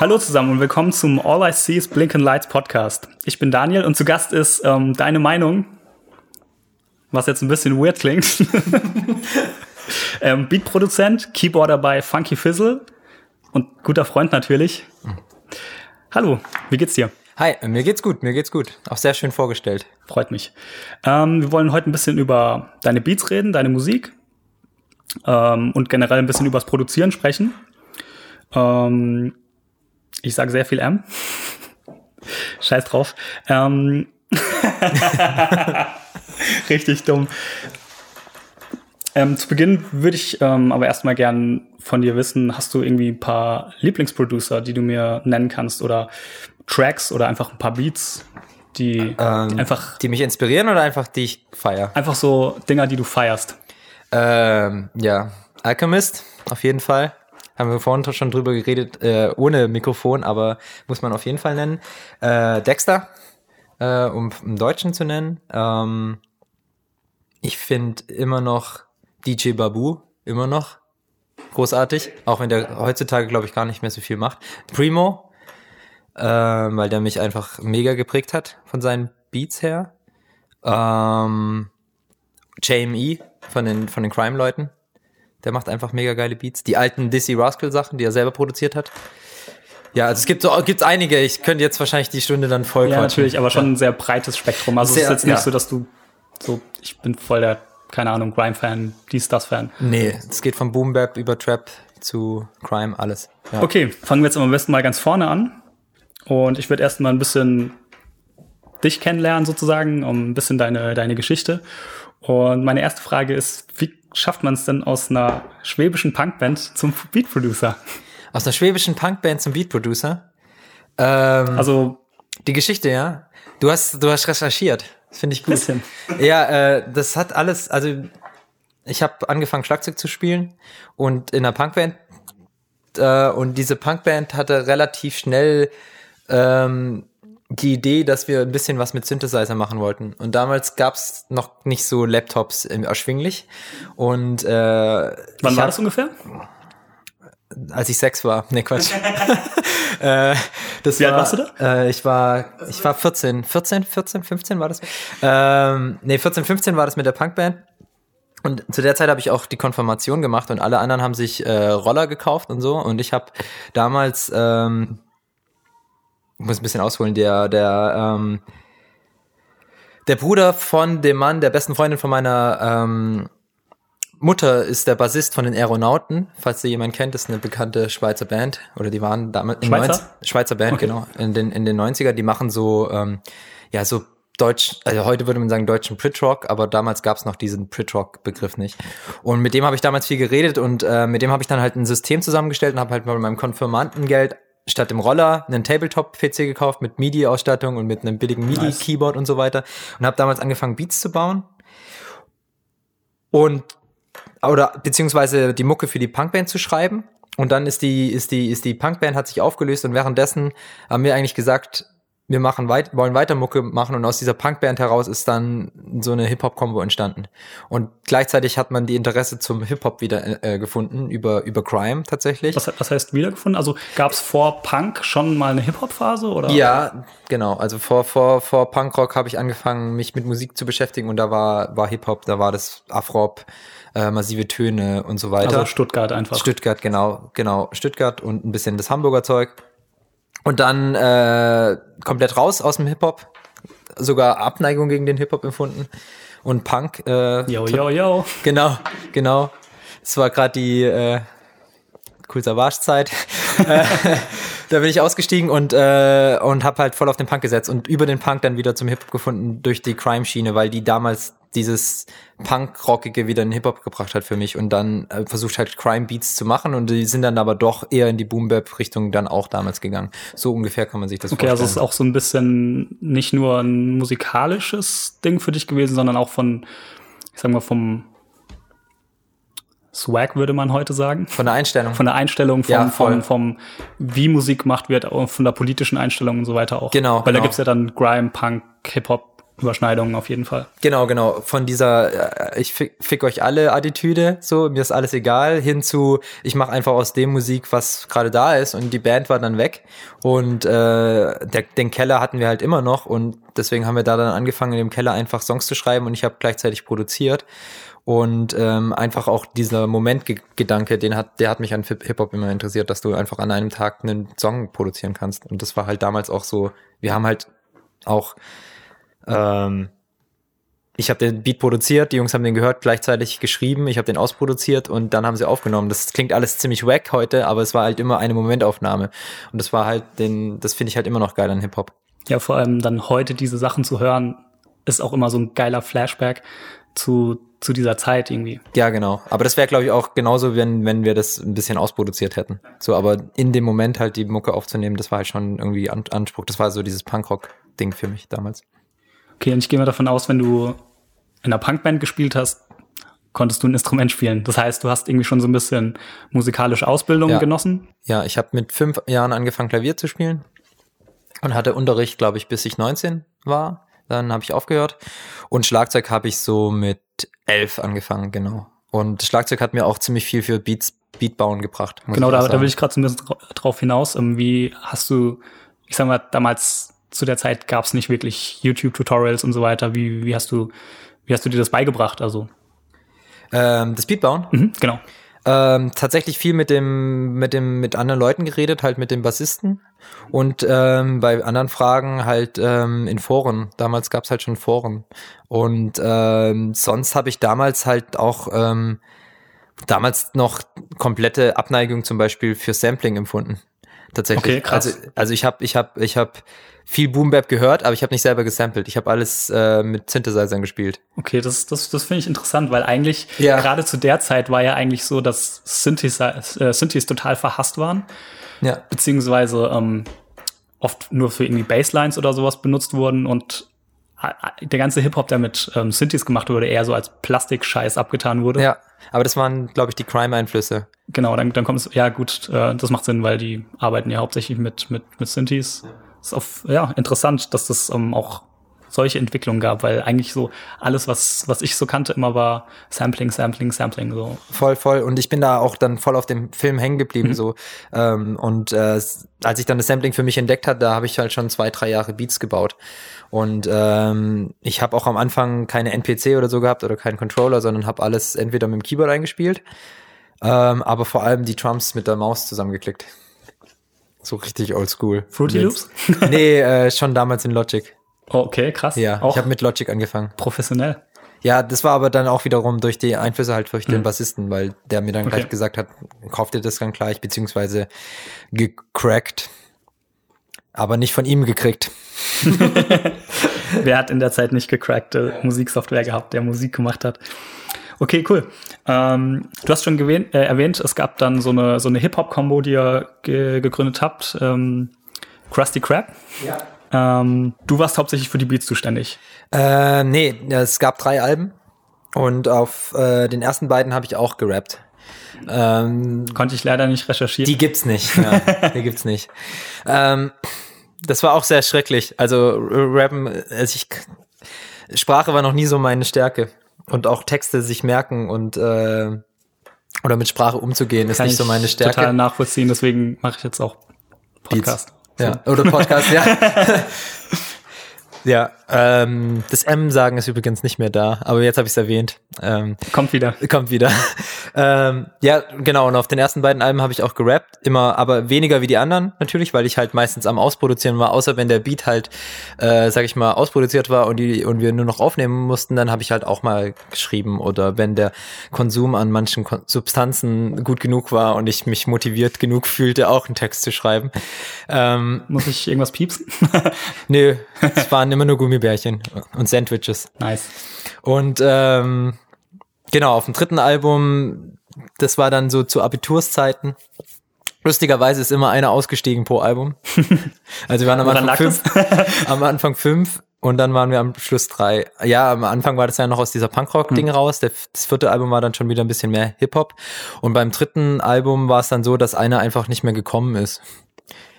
Hallo zusammen und willkommen zum All I See is Blinking Lights Podcast. Ich bin Daniel und zu Gast ist ähm, deine Meinung, was jetzt ein bisschen weird klingt. ähm, Beatproduzent, Keyboarder bei Funky Fizzle und guter Freund natürlich. Hallo, wie geht's dir? Hi, mir geht's gut, mir geht's gut. Auch sehr schön vorgestellt. Freut mich. Ähm, wir wollen heute ein bisschen über deine Beats reden, deine Musik ähm, und generell ein bisschen übers Produzieren sprechen. Ähm, ich sage sehr viel M. Scheiß drauf. Ähm, Richtig dumm. Ähm, zu Beginn würde ich ähm, aber erstmal gern von dir wissen, hast du irgendwie ein paar Lieblingsproducer, die du mir nennen kannst oder Tracks oder einfach ein paar Beats, die, Ähm, die einfach, Die mich inspirieren oder einfach die ich feier? einfach so Dinger, die du feierst? Ähm, ja, Alchemist, auf jeden Fall. Haben wir vorhin schon drüber geredet, äh, ohne Mikrofon, aber muss man auf jeden Fall nennen. Äh, Dexter, äh, um im Deutschen zu nennen. Ähm, ich finde immer noch DJ Babu, immer noch großartig, auch wenn der heutzutage, glaube ich, gar nicht mehr so viel macht. Primo, ähm, weil der mich einfach mega geprägt hat von seinen Beats her. Ähm, JME von den, von den Crime-Leuten. Der macht einfach mega geile Beats. Die alten Dizzy Rascal Sachen, die er selber produziert hat. Ja, also es gibt so, gibt's einige. Ich könnte jetzt wahrscheinlich die Stunde dann voll Ja, natürlich, aber schon ein sehr breites Spektrum. Also es Sehr, ist jetzt nicht ja. so, dass du so, ich bin voll der, keine Ahnung, Grime-Fan, dies, das Fan. Nee, es geht von Boom Bap über Trap zu Crime, alles. Ja. Okay, fangen wir jetzt am besten mal ganz vorne an. Und ich würde erst mal ein bisschen dich kennenlernen, sozusagen, um ein bisschen deine, deine Geschichte. Und meine erste Frage ist, wie schafft man es denn aus einer schwäbischen Punkband zum Beat-Producer? Aus einer schwäbischen Punkband zum Beat-Producer. Ähm, Also, die Geschichte, ja. Du hast, du hast recherchiert. Das finde ich gut. bisschen. Ja, äh, das hat alles, also ich habe angefangen Schlagzeug zu spielen und in einer Punkband äh, und diese Punkband hatte relativ schnell ähm, die Idee, dass wir ein bisschen was mit Synthesizer machen wollten. Und damals gab's noch nicht so Laptops erschwinglich. Und äh, Wann war das ungefähr? als ich sechs war. Nee, Quatsch. äh, das Wie alt war, warst du Äh, ich war, ich war 14, 14, 14, 15 war das? Ähm, nee, 14, 15 war das mit der Punkband. Und zu der Zeit habe ich auch die Konfirmation gemacht und alle anderen haben sich äh, Roller gekauft und so. Und ich habe damals, ähm, muss ein bisschen ausholen, der, der, ähm, der Bruder von dem Mann, der besten Freundin von meiner ähm, Mutter ist der Bassist von den Aeronauten, falls ihr jemand kennt, ist eine bekannte Schweizer Band oder die waren damals in Schweizer? 90 Schweizer Band, Okay. genau, in den in den 90er, die machen so ähm, ja, so Deutsch, also heute würde man sagen deutschen Pritrock, aber damals gab es noch diesen Pritrock-Begriff nicht. Und mit dem habe ich damals viel geredet und äh, mit dem habe ich dann halt ein System zusammengestellt und habe halt mal mit meinem Konfirmandengeld statt dem Roller einen Tabletop-PC gekauft mit MIDI-Ausstattung und mit einem billigen MIDI-Keyboard und so weiter und habe damals angefangen Beats zu bauen und oder beziehungsweise die Mucke für die Punkband zu schreiben. Und dann ist die, ist die, ist die Punkband hat sich aufgelöst und währenddessen haben wir eigentlich gesagt, wir machen weit, wollen weiter Mucke machen und aus dieser Punkband heraus ist dann so eine Hip-Hop-Kombo entstanden. Und gleichzeitig hat man die Interesse zum Hip-Hop wieder äh, gefunden über, über Crime tatsächlich. Was, was heißt wiedergefunden? Also gab es vor Punk schon mal eine Hip-Hop-Phase? oder? Ja, genau. Also vor, vor, vor Punkrock habe ich angefangen, mich mit Musik zu beschäftigen und da war, war Hip-Hop, da war das Afrop, äh, massive Töne und so weiter. Also Stuttgart einfach. Stuttgart, genau, genau. Stuttgart und ein bisschen das Hamburger Zeug. Und dann äh, komplett raus aus dem Hip-Hop. Sogar Abneigung gegen den Hip-Hop empfunden. Und Punk. Äh, Yo, yo, yo. Genau, genau. Es war gerade die äh, Cool Savage-Zeit. Da bin ich ausgestiegen und, äh, und habe halt voll auf den Punk gesetzt und über den Punk dann wieder zum Hip-Hop gefunden durch die Crime-Schiene, weil die damals dieses Punk-Rockige wieder in Hip-Hop gebracht hat für mich und dann äh, versucht halt Crime-Beats zu machen und die sind dann aber doch eher in die Boom-Bap-Richtung dann auch damals gegangen. So ungefähr kann man sich das okay, vorstellen. also es ist auch so ein bisschen nicht nur ein musikalisches Ding für dich gewesen, sondern auch von, ich sag mal, vom Swag, würde man heute sagen. Von der Einstellung. Von der Einstellung, vom, Ja, vom, vom, wie Musik gemacht wird, auch von der politischen Einstellung und so weiter auch. Genau, Weil da genau. gibt's ja dann Grime, Punk, Hip-Hop, Überschneidungen auf jeden Fall. Genau, genau. Von dieser äh, ich fick, fick euch alle Attitüde, so mir ist alles egal, hin zu ich mache einfach aus dem Musik, was gerade da ist und die Band war dann weg und äh, der, den Keller hatten wir halt immer noch und deswegen haben wir da dann angefangen in dem Keller einfach Songs zu schreiben und ich habe gleichzeitig produziert und ähm, einfach auch dieser Momentgedanke, den hat der hat mich an Hip Hop immer interessiert, dass du einfach an einem Tag einen Song produzieren kannst und das war halt damals auch so. Wir haben halt auch ähm, ich habe den Beat produziert, die Jungs haben den gehört, gleichzeitig geschrieben, ich habe den ausproduziert und dann haben sie aufgenommen. Das klingt alles ziemlich wack heute, aber es war halt immer eine Momentaufnahme. Und das war halt den, das finde ich halt immer noch geil an Hip-Hop. Ja, vor allem dann heute diese Sachen zu hören, ist auch immer so ein geiler Flashback zu, zu dieser Zeit irgendwie. Ja, genau. Aber das wäre, glaube ich, auch genauso, wenn, wenn wir das ein bisschen ausproduziert hätten. So, aber in dem Moment halt die Mucke aufzunehmen, das war halt schon irgendwie An Anspruch. Das war so dieses Punkrock-Ding für mich damals. Okay, und ich gehe mal davon aus, wenn du in einer Punkband gespielt hast, konntest du ein Instrument spielen. Das heißt, du hast irgendwie schon so ein bisschen musikalische Ausbildung Ja. genossen. Ja, ich habe mit fünf Jahren angefangen, Klavier zu spielen und hatte Unterricht, glaube ich, bis ich 19 war. Dann habe ich aufgehört. Und Schlagzeug habe ich so mit elf angefangen, genau. Und Schlagzeug hat mir auch ziemlich viel für Beats, Beatbauen gebracht. Genau, da, da will ich gerade so ein bisschen dra- drauf hinaus. Ähm, Wie hast du, ich sag mal, damals zu der Zeit gab es nicht wirklich YouTube-Tutorials und so weiter. Wie, wie hast du, wie hast du dir das beigebracht? Also, ähm, das Beatbauen? mhm, genau. Ähm, tatsächlich viel mit dem, mit dem, mit anderen Leuten geredet, halt mit dem Bassisten und ähm, bei anderen Fragen halt ähm, in Foren. Damals gab's halt schon Foren und ähm, sonst habe ich damals halt auch ähm, damals noch komplette Abneigung zum Beispiel für Sampling empfunden. Tatsächlich. Okay, krass. Also, also ich habe, ich habe, ich habe viel Boom Bap gehört, aber ich habe nicht selber gesampelt. Ich habe alles äh, mit Synthesizern gespielt. Okay, das, das, das finde ich interessant, weil eigentlich Ja. gerade zu der Zeit war ja eigentlich so, dass Synthes, äh, Synthes total verhasst waren, Ja. beziehungsweise ähm, oft nur für irgendwie Basslines oder sowas benutzt wurden und äh, der ganze Hip-Hop, der mit ähm, Synthes gemacht wurde, eher so als Plastikscheiß abgetan wurde. Ja, aber das waren, glaube ich, die Crime-Einflüsse. Genau, dann, dann kommt es, ja gut, äh, das macht Sinn, weil die arbeiten ja hauptsächlich mit, mit, mit Synthes. Ist auf, ja, interessant, dass das ähm, auch solche Entwicklungen gab, weil eigentlich so alles, was, was ich so kannte, immer war Sampling, Sampling, Sampling. So. Voll, voll. Und ich bin da auch dann voll auf dem Film hängen geblieben. So. Ähm, und äh, als ich dann das Sampling für mich entdeckt hat, da habe ich halt schon zwei, drei Jahre Beats gebaut. Und ähm, ich habe auch am Anfang keine NPC oder so gehabt oder keinen Controller, sondern habe alles entweder mit dem Keyboard eingespielt, ähm, aber vor allem die Drums mit der Maus zusammengeklickt. So richtig oldschool. Fruity Loops? nee, äh, schon damals in Logic. Oh, okay, krass. Ja, auch ich habe mit Logic angefangen. professionell. Ja, das war aber dann auch wiederum durch die Einflüsse halt durch den Bassisten, weil der mir dann Okay. gleich gesagt hat, kauft ihr das dann gleich, beziehungsweise gecrackt. Aber nicht von ihm gekriegt. Wer hat in der Zeit nicht gecrackte Musiksoftware gehabt, der Musik gemacht hat? Okay, cool. Ähm, du hast schon gewähnt, äh, erwähnt, es gab dann so eine, so eine Hip-Hop-Kombo, die ihr ge gegründet habt. Ähm, Krusty Krab. Ja. Ähm, du warst hauptsächlich für die Beats zuständig. Äh, nee, es gab drei Alben und auf äh, den ersten beiden habe ich auch gerappt. Ähm, Konnte ich leider nicht recherchieren. Die gibt's nicht. Ja, die gibt's nicht. Ähm, das war auch sehr schrecklich. Also r- Rappen, also ich, Sprache war noch nie so meine Stärke und auch Texte sich merken und äh, oder mit Sprache umzugehen ist Kann nicht so meine Stärke. total nachvollziehen, deswegen mache ich jetzt auch Podcast. Ja, oder Podcast, ja. ja, ähm, das M sagen ist übrigens nicht mehr da, aber jetzt habe ich es erwähnt. Ähm, Kommt wieder. Kommt wieder. ähm, ja, genau. Und auf den ersten beiden Alben habe ich auch gerappt. Immer, aber weniger wie die anderen natürlich, weil ich halt meistens am Ausproduzieren war. Außer wenn der Beat halt, äh, sag ich mal, ausproduziert war und die und wir nur noch aufnehmen mussten, dann habe ich halt auch mal geschrieben. Oder wenn der Konsum an manchen Kon Substanzen gut genug war und ich mich motiviert genug fühlte, auch einen Text zu schreiben. Ähm, Muss ich irgendwas piepsen? nö, es waren immer nur Gummibärchen und Sandwiches. nice. Und ähm, genau, auf dem dritten Album, das war dann so zu Abiturszeiten. Lustigerweise ist immer einer ausgestiegen pro Album. Also wir waren am Anfang fünf, am Anfang fünf und dann waren wir am Schluss drei. Ja, am Anfang war das ja noch aus dieser Punkrock-Ding raus. Der, das vierte Album war dann schon wieder ein bisschen mehr Hip-Hop. Und beim dritten Album war es dann so, dass einer einfach nicht mehr gekommen ist.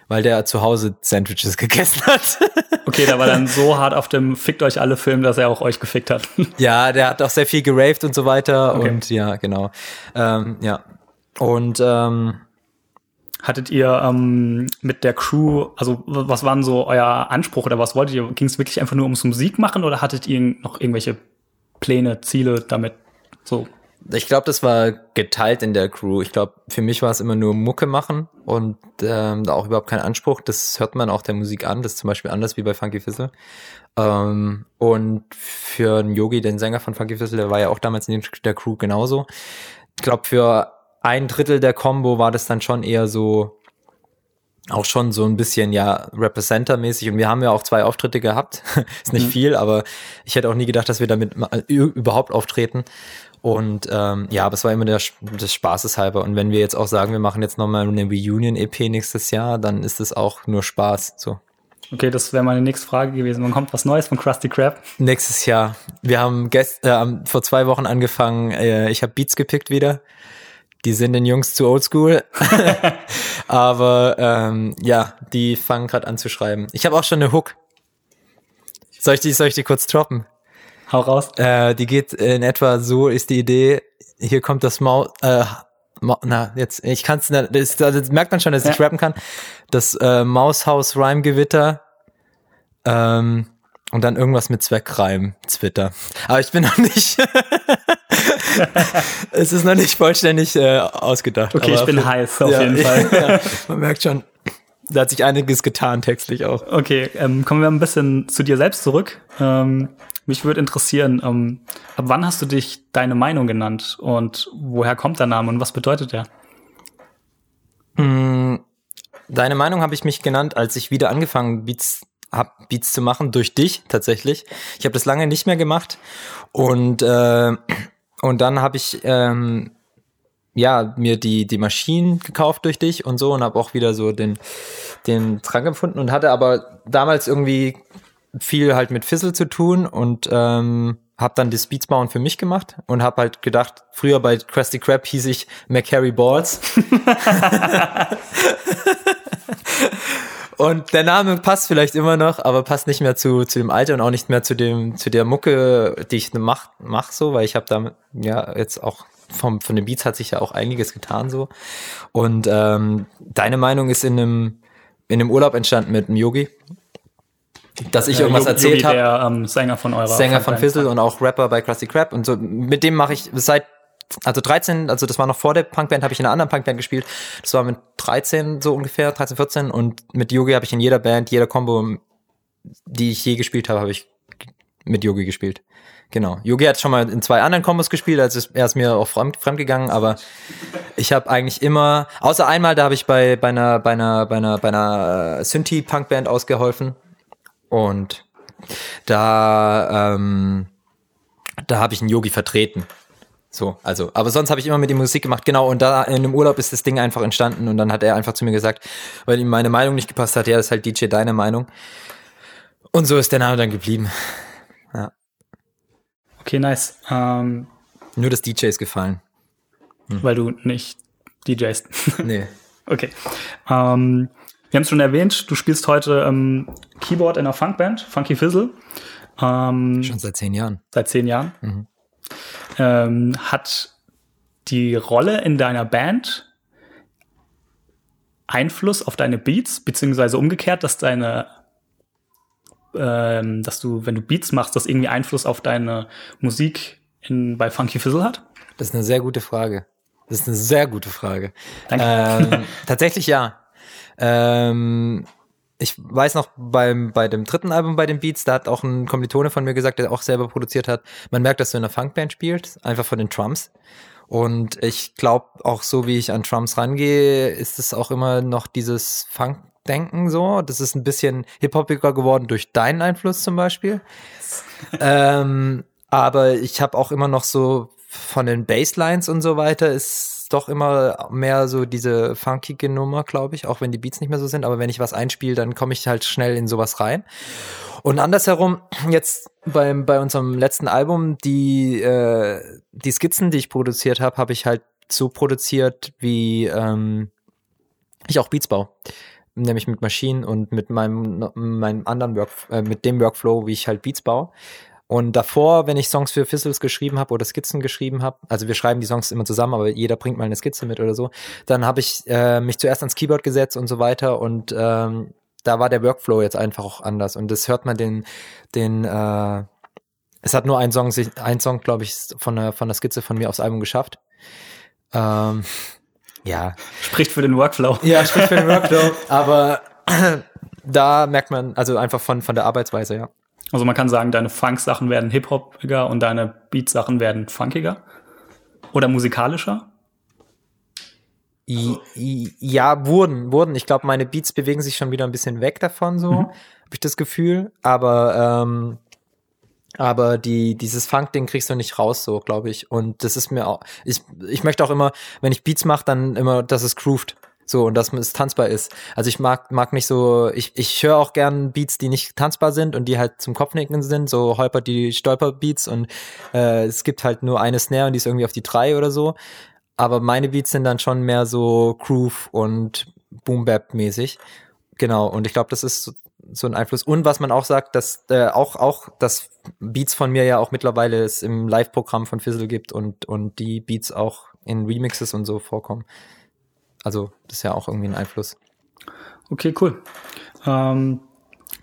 Weil der zu Hause Sandwiches gegessen hat. Okay, der war dann so hart auf dem Fickt euch alle Film, dass er auch euch gefickt hat. Ja, der hat auch sehr viel geraved und so weiter. Okay. Und ja, genau. Ähm, ja. Und ähm, Hattet ihr ähm, mit der Crew, also was waren so euer Anspruch oder was wolltet ihr? Ging es wirklich einfach nur ums Musik machen oder hattet ihr noch irgendwelche Pläne, Ziele damit? So. Ich glaube, das war geteilt in der Crew. Ich glaube, für mich war es immer nur Mucke machen und ähm, da auch überhaupt kein Anspruch. Das hört man auch der Musik an. Das ist zum Beispiel anders wie bei Funky Fizzle. Ähm, und für einen Yogi, den Sänger von Funky Fizzle, der war ja auch damals in der Crew genauso. Ich glaube, für ein Drittel der Combo war das dann schon eher so, auch schon so ein bisschen, ja, Representer-mäßig. Und wir haben ja auch zwei Auftritte gehabt. ist nicht viel, aber ich hätte auch nie gedacht, dass wir damit überhaupt auftreten. Und ähm, ja, aber es war immer der, des Spaßes halber. Und wenn wir jetzt auch sagen, wir machen jetzt nochmal eine Reunion-EP nächstes Jahr, dann ist es auch nur Spaß. So. Okay, das wäre meine nächste Frage gewesen. Wann kommt was Neues von Krusty Krab? Nächstes Jahr. Wir haben gest äh, vor zwei Wochen angefangen, äh, ich habe Beats gepickt wieder. Die sind den Jungs zu oldschool. Aber ähm, ja, die fangen gerade an zu schreiben. Ich habe auch schon eine Hook. Soll ich die, soll ich die kurz droppen? Hau raus. Äh, die geht in etwa so, ist die Idee, hier kommt das Maus, äh, Ma na, jetzt, ich kann's, ne, das, das merkt man schon, dass ich Ja. rappen kann. Das äh, Maushaus Reimgewitter, ähm, und dann irgendwas mit Zweckreim, Twitter. Aber ich bin noch nicht, es ist noch nicht vollständig äh, ausgedacht. Okay, ich bin für- heiß auf ja, jeden Fall. Ja, man merkt schon, da hat sich einiges getan, textlich auch. Okay, ähm, kommen wir ein bisschen zu dir selbst zurück. Ähm, mich würde interessieren, ähm, ab wann hast du dich deine Meinung genannt und woher kommt der Name und was bedeutet der? Deine Meinung habe ich mich genannt, als ich wieder angefangen Beats hab Beats zu machen durch dich tatsächlich. Ich habe das lange nicht mehr gemacht und äh, und dann habe ich ähm, ja mir die die Maschinen gekauft durch dich und so und habe auch wieder so den den Drang empfunden und hatte aber damals irgendwie viel halt mit Fizzle zu tun und ähm, habe dann das Beats bauen für mich gemacht und habe halt gedacht, früher bei Krusty Krab hieß ich McCarry Balls. Und der Name passt vielleicht immer noch, aber passt nicht mehr zu, zu dem Alter und auch nicht mehr zu dem, zu der Mucke, die ich mach, mach so, weil ich habe damit, ja, jetzt auch vom, von den Beats hat sich ja auch einiges getan so. Und ähm, deine Meinung ist in einem, in einem Urlaub entstanden mit einem Yogi, dass ich irgendwas Yogi- erzählt habe. Der ähm, Sänger von eurer Sänger von. Fizzle und auch Rapper bei Krusty Krab und so. Mit dem mache ich seit also 13, also das war noch vor der Punkband, habe ich in einer anderen Punkband gespielt. Das war mit 13 so ungefähr, 13, 14 und mit Yogi habe ich in jeder Band, jeder Combo, die ich je gespielt habe, habe ich mit Yogi gespielt. Genau. Yogi hat schon mal in zwei anderen Kombos gespielt, ist- er ist mir auch fremd, fremd gegangen, aber ich habe eigentlich immer, außer einmal, da habe ich bei, bei einer, bei einer, bei einer, bei einer äh, Synthie-Punkband ausgeholfen und da, ähm, da habe ich einen Yogi vertreten. So, also, aber sonst habe ich immer mit ihm Musik gemacht, genau, und da in einem Urlaub ist das Ding einfach entstanden und dann hat er einfach zu mir gesagt, weil ihm meine Meinung nicht gepasst hat, ja, das ist halt DJ deine Meinung. Und so ist der Name dann geblieben. Okay, nice. Ähm, Nur das DJ ist gefallen. Weil du nicht DJst. Nee. okay. Ähm, wir haben es schon erwähnt, du spielst heute ähm, Keyboard in einer Funkband, Funky Fizzle. Schon seit zehn Jahren. seit zehn Jahren. Ähm, hat die Rolle in deiner Band Einfluss auf deine Beats, beziehungsweise umgekehrt, dass deine, ähm, dass du, wenn du Beats machst, das irgendwie Einfluss auf deine Musik in, bei Funky Fizzle hat? Das ist eine sehr gute Frage. Das ist eine sehr gute Frage. Danke. Ähm, tatsächlich ja. Ähm, ich weiß noch beim, bei dem dritten Album bei den Beats, da hat auch ein Kommilitone von mir gesagt, der auch selber produziert hat, man merkt, dass du in einer Funkband spielst, einfach von den Drums. Und ich glaube, auch so wie ich an Drums rangehe, ist es auch immer noch dieses Funk-Denken so. Das ist ein bisschen hip-hopiger geworden durch deinen Einfluss zum Beispiel. ähm, Aber ich habe auch immer noch so von den Basslines und so weiter ist doch immer mehr so diese funkige Nummer, glaube ich, auch wenn die Beats nicht mehr so sind. Aber wenn ich was einspiele, dann komme ich halt schnell in sowas rein. Und andersherum, jetzt beim, bei unserem letzten Album, die, äh, die Skizzen, die ich produziert habe, habe ich halt so produziert, wie ähm, ich auch Beats baue. Nämlich mit Maschinen und mit meinem, meinem anderen Work, äh, mit dem Workflow, wie ich halt Beats baue. Und davor, wenn ich Songs für Fizzles geschrieben habe oder Skizzen geschrieben habe, also wir schreiben die Songs immer zusammen, aber jeder bringt mal eine Skizze mit oder so, dann habe ich äh, mich zuerst ans Keyboard gesetzt und so weiter und ähm, da war der Workflow jetzt einfach auch anders. Und das hört man den, den, äh, es hat nur ein Song, ein Song, glaube ich, von der, von der Skizze von mir aufs Album geschafft. Ähm, ja. Spricht für den Workflow. Ja, spricht für den Workflow. aber da merkt man, also einfach von, von der Arbeitsweise, ja. Also man kann sagen, deine Funk-Sachen werden hip-hopiger und deine Beat-Sachen werden funkiger oder musikalischer? Ja, wurden, wurden. Ich glaube, meine Beats bewegen sich schon wieder ein bisschen weg davon, so, mhm. habe ich das Gefühl. Aber, ähm, aber die, dieses Funk-Ding kriegst du nicht raus, so, glaube ich. Und das ist mir auch, ich, ich möchte auch immer, wenn ich Beats mache, dann immer, dass es grooved. So, und dass es tanzbar ist. Also ich mag, mag nicht so, ich, ich höre auch gern Beats, die nicht tanzbar sind und die halt zum Kopfnicken sind, so holper die Stolper-Beats und äh, es gibt halt nur eine Snare und die ist irgendwie auf die drei oder so. Aber meine Beats sind dann schon mehr so Groove und Boom-Bap-mäßig. Genau, und ich glaube, das ist so, so ein Einfluss. Und was man auch sagt, dass äh, auch, auch, dass Beats von mir ja auch mittlerweile es im Live-Programm von Fizzle gibt und, und die Beats auch in Remixes und so vorkommen. Also das ist ja auch irgendwie ein Einfluss. Okay, cool. Ähm,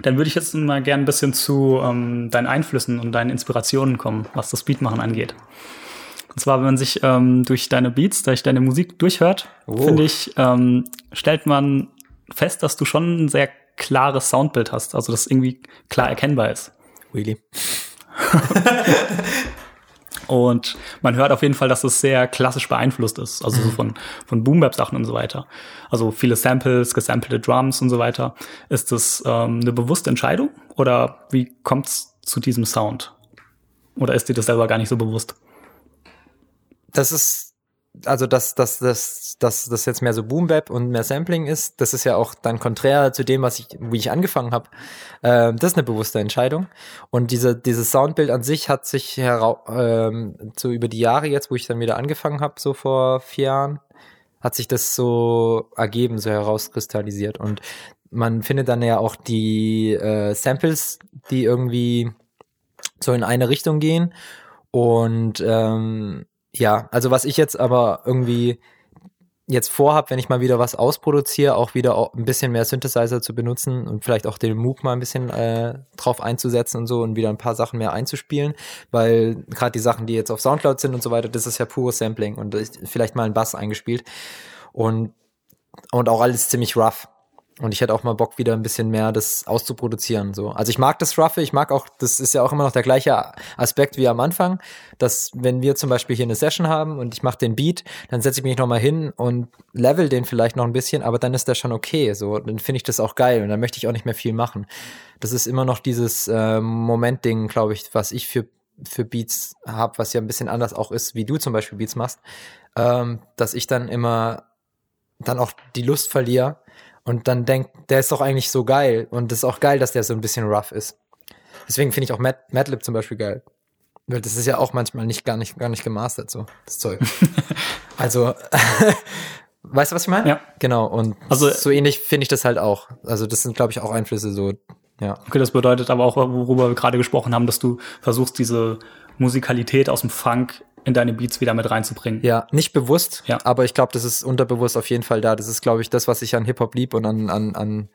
dann würde ich jetzt mal gerne ein bisschen zu ähm, deinen Einflüssen und deinen Inspirationen kommen, was das Beatmachen angeht. Und zwar, wenn man sich ähm, durch deine Beats, durch deine Musik durchhört, oh. finde ich, ähm, stellt man fest, dass du schon ein sehr klares Soundbild hast, also das irgendwie klar erkennbar ist. Really? Und man hört auf jeden Fall, dass es sehr klassisch beeinflusst ist, also so mhm. von, von Boom-Bap-Sachen und so weiter. Also viele Samples, gesampelte Drums und so weiter. Ist das ähm, eine bewusste Entscheidung oder wie kommt es zu diesem Sound? Oder ist dir das selber gar nicht so bewusst? Das ist also dass dass dass dass das jetzt mehr so Boom Bap und mehr Sampling ist, das ist ja auch dann konträr zu dem, was ich wie ich angefangen habe. Ähm, das ist eine bewusste Entscheidung. Und diese dieses Soundbild an sich hat sich herau ähm, so über die Jahre jetzt, wo ich dann wieder angefangen habe, so vor vier Jahren, hat sich das so ergeben, so herauskristallisiert. Und man findet dann ja auch die äh, Samples, die irgendwie so in eine Richtung gehen. Und ähm, ja, also was ich jetzt aber irgendwie jetzt vorhab, wenn ich mal wieder was ausproduziere, auch wieder ein bisschen mehr Synthesizer zu benutzen und vielleicht auch den Moog mal ein bisschen äh, drauf einzusetzen und so und wieder ein paar Sachen mehr einzuspielen, weil gerade die Sachen, die jetzt auf Soundcloud sind und so weiter, das ist ja pures Sampling und vielleicht mal ein Bass eingespielt und und auch alles ziemlich rough. Und ich hätte auch mal Bock, wieder ein bisschen mehr das auszuproduzieren. So. Also ich mag das Roughe, ich mag auch, das ist ja auch immer noch der gleiche Aspekt wie am Anfang, dass wenn wir zum Beispiel hier eine Session haben und ich mache den Beat, dann setze ich mich nochmal hin und level den vielleicht noch ein bisschen, aber dann ist der schon okay. So, dann finde ich das auch geil und dann möchte ich auch nicht mehr viel machen. Das ist immer noch dieses äh, Moment-Ding, glaube ich, was ich für, für Beats habe, was ja ein bisschen anders auch ist, wie du zum Beispiel Beats machst, ähm, dass ich dann immer dann auch die Lust verliere, und dann denkt, der ist doch eigentlich so geil. Und es ist auch geil, dass der so ein bisschen rough ist. Deswegen finde ich auch Mad, Madlib zum Beispiel geil. Weil das ist ja auch manchmal nicht gar nicht, gar nicht gemastert, so, das Zeug. also, weißt du, was ich meine? Ja. Genau. Und also, so ähnlich finde ich das halt auch. Also, das sind, glaube ich, auch Einflüsse, so, ja. Okay, das bedeutet aber auch, worüber wir gerade gesprochen haben, dass du versuchst, diese Musikalität aus dem Funk in deine Beats wieder mit reinzubringen. Ja, nicht bewusst, ja. aber ich glaube, das ist unterbewusst auf jeden Fall da. Das ist, glaube ich, das, was ich an Hip-Hop lieb und an, an, an,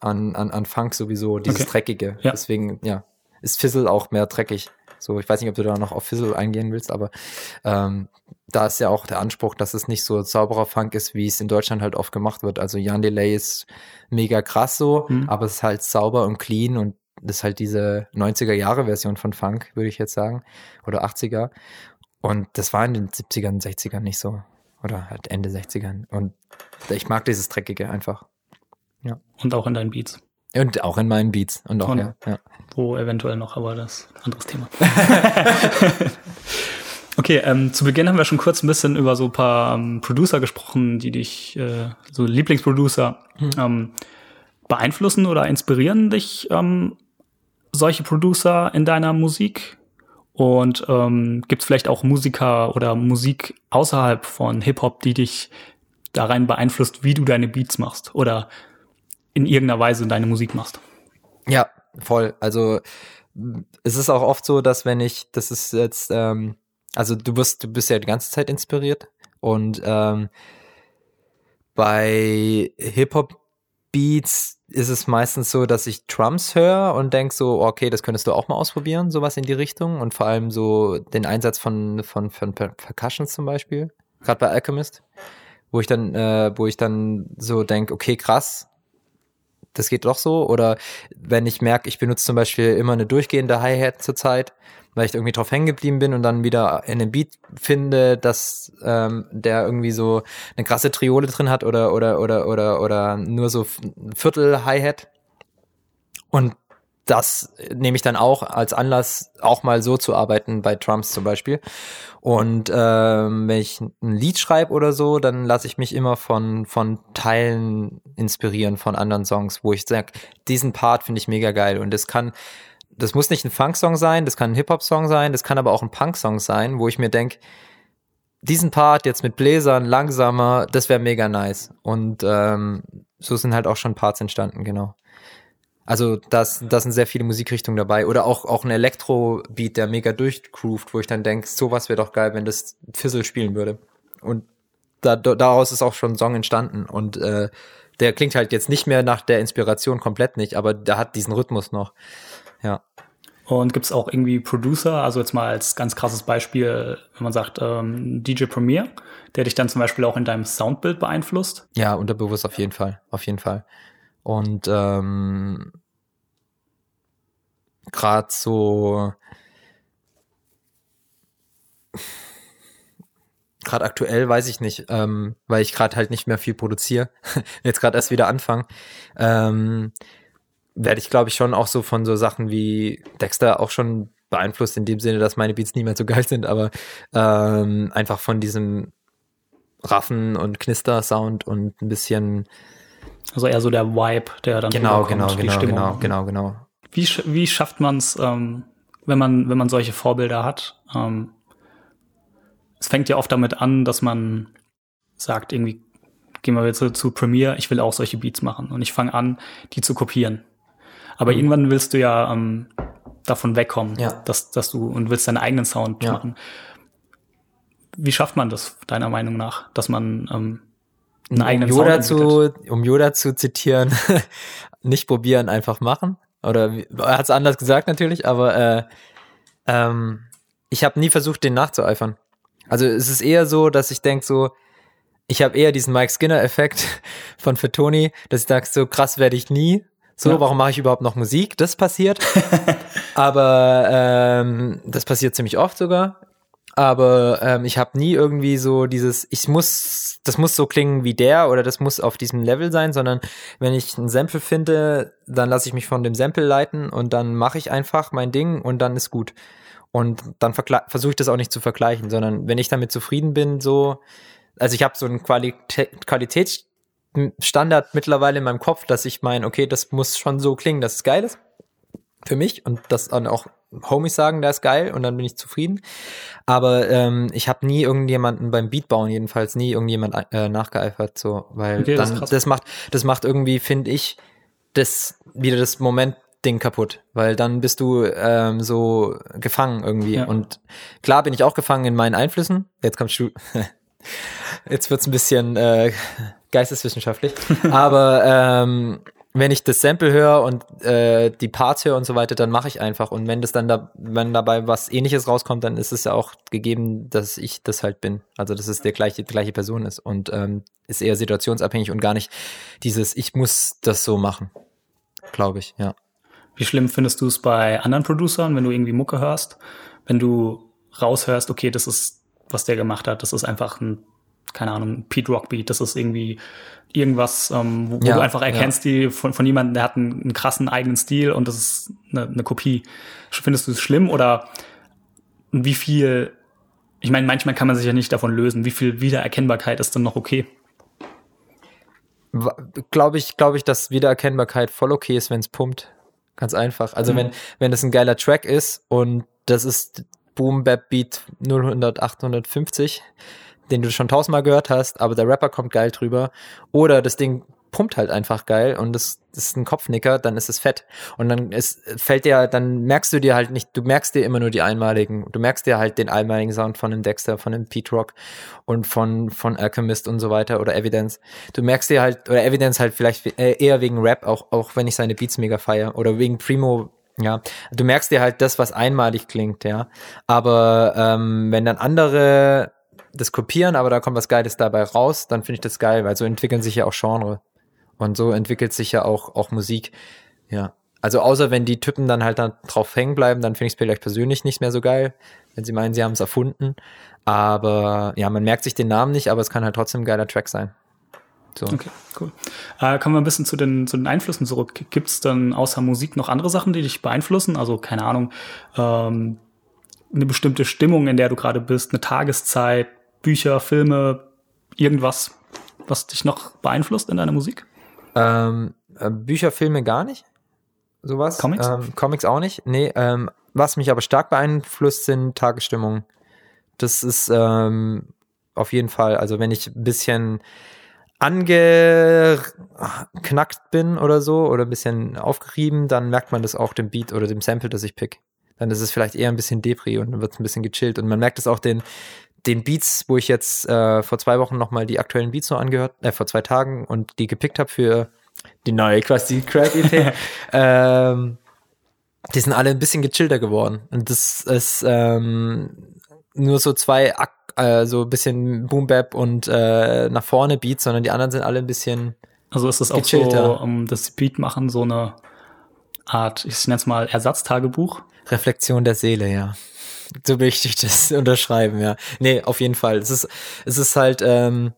an, an, an Funk sowieso, dieses okay. Dreckige. Ja. Deswegen, ja, ist Fizzle auch mehr dreckig. So, ich weiß nicht, ob du da noch auf Fizzle eingehen willst, aber ähm, da ist ja auch der Anspruch, dass es nicht so sauberer Funk ist, wie es in Deutschland halt oft gemacht wird. Also Jan Delay ist mega krass so, mhm. aber es ist halt sauber und clean und das ist halt diese 90er Jahre Version von Funk, würde ich jetzt sagen, oder 80er. Und das war in den 70ern, 60ern nicht so. Oder halt Ende 60ern. Und ich mag dieses Dreckige einfach. Ja. Und auch in deinen Beats. Und auch in meinen Beats. Und auch, Und- ja. ja. Wo eventuell noch, aber das ist ein anderes Thema. okay, ähm, zu Beginn haben wir schon kurz ein bisschen über so ein paar ähm, Producer gesprochen, die dich, äh, so Lieblingsproducer, ähm, beeinflussen oder inspirieren dich ähm, solche Producer in deiner Musik? Und ähm, gibt es vielleicht auch Musiker oder Musik außerhalb von Hip-Hop, die dich da rein beeinflusst, wie du deine Beats machst oder in irgendeiner Weise deine Musik machst? Ja, voll. Also es ist auch oft so, dass wenn ich, das ist jetzt, ähm, also du bist, du bist ja die ganze Zeit inspiriert und ähm, bei Hip-Hop-Beats ist es meistens so, dass ich Drums höre und denk so, okay, das könntest du auch mal ausprobieren, sowas in die Richtung und vor allem so den Einsatz von, von, von Per- Percussions zum Beispiel, gerade bei Alchemist, wo ich dann, äh, wo ich dann so denk, okay, krass, das geht doch so. Oder wenn ich merke, ich benutze zum Beispiel immer eine durchgehende Hi-Hat zurzeit, weil ich irgendwie drauf hängen geblieben bin und dann wieder in einem Beat finde, dass ähm, der irgendwie so eine krasse Triole drin hat oder oder oder oder oder nur so ein Viertel Hi-Hat. Und das nehme ich dann auch als Anlass, auch mal so zu arbeiten bei Trumps zum Beispiel. Und ähm, wenn ich ein Lied schreibe oder so, dann lasse ich mich immer von, von Teilen inspirieren von anderen Songs, wo ich sage, diesen Part finde ich mega geil. Und das kann, das muss nicht ein Funk-Song sein, das kann ein Hip-Hop-Song sein, das kann aber auch ein Punk-Song sein, wo ich mir denke, diesen Part jetzt mit Bläsern langsamer, das wäre mega nice. Und ähm, so sind halt auch schon Parts entstanden, genau. Also das, das sind sehr viele Musikrichtungen dabei. Oder auch, auch ein Elektro-Beat, der mega durchgroovt, wo ich dann denke, sowas wäre doch geil, wenn das Fizzle spielen würde. Und da, da, daraus ist auch schon ein Song entstanden. Und äh, der klingt halt jetzt nicht mehr nach der Inspiration komplett nicht, aber der hat diesen Rhythmus noch. Ja. Und gibt es auch irgendwie Producer, also jetzt mal als ganz krasses Beispiel, wenn man sagt ähm, DJ Premier, der dich dann zum Beispiel auch in deinem Soundbild beeinflusst? Ja, unterbewusst auf jeden Fall. Auf jeden Fall. Und ähm, gerade so gerade aktuell weiß ich nicht, ähm, weil ich gerade halt nicht mehr viel produziere, jetzt gerade erst wieder anfangen, ähm, werde ich glaube ich schon auch so von so Sachen wie Dexter auch schon beeinflusst in dem Sinne, dass meine Beats nie mehr so geil sind, aber ähm, einfach von diesem Raffen und Knister-Sound und ein bisschen Also eher so der Vibe, der dann Genau, genau, die genau, genau, genau, genau. Wie, wie schafft man es, ähm, wenn man wenn man solche Vorbilder hat? Ähm, es fängt ja oft damit an, dass man sagt irgendwie gehen wir jetzt zu Premiere, ich will auch solche Beats machen und ich fange an, die zu kopieren. Aber irgendwann willst du ja ähm, davon wegkommen, Ja. dass, dass du und willst deinen eigenen Sound Ja. machen. Wie schafft man das deiner Meinung nach, dass man ähm, einen eigenen um Yoda Sound entwickelt? zu, um Yoda zu zitieren, nicht probieren, einfach machen. Oder er hat es anders gesagt natürlich, aber äh, ähm, ich habe nie versucht, den nachzueifern. Also es ist eher so, dass ich denk so, ich habe eher diesen Mike Skinner-Effekt von Fettoni, dass ich sag, so krass werde ich nie. So, Ja. warum mache ich überhaupt noch Musik? Das passiert. Aber ähm, das passiert ziemlich oft sogar. Aber ähm, ich habe nie irgendwie so dieses, ich muss, das muss so klingen wie der oder das muss auf diesem Level sein, sondern wenn ich ein Sample finde, dann lasse ich mich von dem Sample leiten und dann mache ich einfach mein Ding und dann ist gut. Und dann versuche ich das auch nicht zu vergleichen, sondern wenn ich damit zufrieden bin, so, also ich habe so einen Qualitä Qualitätsstandard mittlerweile in meinem Kopf, dass ich meine, okay, das muss schon so klingen, dass es geil ist für mich und das dann auch Homies sagen, der ist geil und dann bin ich zufrieden. Aber ähm, ich habe nie irgendjemanden beim Beat bauen jedenfalls nie irgendjemand äh, nachgeeifert, so, weil Okay, das dann krass. das macht das macht irgendwie finde ich das wieder das Moment Ding kaputt, weil dann bist du ähm, so gefangen irgendwie Ja. und klar bin ich auch gefangen in meinen Einflüssen. Jetzt kommst du Jetzt wird's ein bisschen äh, geisteswissenschaftlich, aber ähm, wenn ich das Sample höre und äh, die Parts höre und so weiter, dann mache ich einfach. Und wenn das dann da, wenn dabei was ähnliches rauskommt, dann ist es ja auch gegeben, dass ich das halt bin. Also dass es der gleiche, die gleiche Person ist. Und ähm, ist eher situationsabhängig und gar nicht dieses, ich muss das so machen. Glaube ich, ja. Wie schlimm findest du es bei anderen Producern, wenn du irgendwie Mucke hörst, wenn du raushörst, okay, das ist, was der gemacht hat, das ist einfach ein keine Ahnung, Pete Rock Beat, das ist irgendwie irgendwas, ähm, wo, Ja, du einfach erkennst, ja. die von, von jemandem, der hat einen, einen krassen eigenen Stil und das ist eine, eine Kopie. Findest du es schlimm oder wie viel, ich meine, manchmal kann man sich ja nicht davon lösen, wie viel Wiedererkennbarkeit ist dann noch okay? Glaube ich, glaube ich, dass Wiedererkennbarkeit voll okay ist, wenn es pumpt. Ganz einfach. Also Mhm. wenn, wenn es ein geiler Track ist und das ist Boom Bap Beat 000 850, den du schon tausendmal gehört hast, aber der Rapper kommt geil drüber. Oder das Ding pumpt halt einfach geil und das, ist ein Kopfnicker, dann ist es fett. Und dann ist, fällt dir, dann merkst du dir halt nicht, du merkst dir immer nur die einmaligen, du merkst dir halt den einmaligen Sound von dem Dexter, von dem Pete Rock und von, von Alchemist und so weiter oder Evidence. Du merkst dir halt, oder Evidence halt vielleicht äh, eher wegen Rap, auch, auch wenn ich seine Beats mega feier oder wegen Primo, ja. Du merkst dir halt das, was einmalig klingt, ja. Aber ähm, wenn dann andere das kopieren, aber da kommt was Geiles dabei raus, dann finde ich das geil, weil so entwickeln sich ja auch Genre. Und so entwickelt sich ja auch, auch Musik. Ja. Also außer wenn die Typen dann halt dann drauf hängen bleiben, dann finde ich es vielleicht persönlich nicht mehr so geil, wenn sie meinen, sie haben es erfunden. Aber ja, man merkt sich den Namen nicht, aber es kann halt trotzdem ein geiler Track sein. So. Okay, cool. Äh, kommen wir ein bisschen zu den, zu den Einflüssen zurück. Gibt es dann außer Musik noch andere Sachen, die dich beeinflussen? Also, keine Ahnung, ähm, eine bestimmte Stimmung, in der du gerade bist, eine Tageszeit, Bücher, Filme, irgendwas, was dich noch beeinflusst in deiner Musik? Ähm, äh, Bücher, Filme gar nicht. Sowas. Comics? Ähm, Comics auch nicht. Nee, ähm, was mich aber stark beeinflusst, sind Tagesstimmungen. Das ist ähm, auf jeden Fall, also wenn ich ein bisschen angeknackt bin oder so oder ein bisschen aufgerieben, dann merkt man das auch dem Beat oder dem Sample, das ich pick. Dann ist es vielleicht eher ein bisschen Depri und dann wird es ein bisschen gechillt. Und man merkt es auch den, den Beats, wo ich jetzt äh, vor zwei Wochen nochmal die aktuellen Beats so angehört, äh, vor zwei Tagen und die gepickt habe für die neue quasi Crack EP. ähm, die sind alle ein bisschen gechillter geworden. Und das ist ähm, nur so zwei, Ak äh, so ein bisschen Boom Bap und äh, nach vorne Beats, sondern die anderen sind alle ein bisschen Also ist das auch so, um das Beat machen, so eine Art, ich nenne es mal Ersatztagebuch? Reflexion der Seele, ja. So möchte ich das unterschreiben, ja. Nee, auf jeden Fall. Es ist, es ist halt, ähm,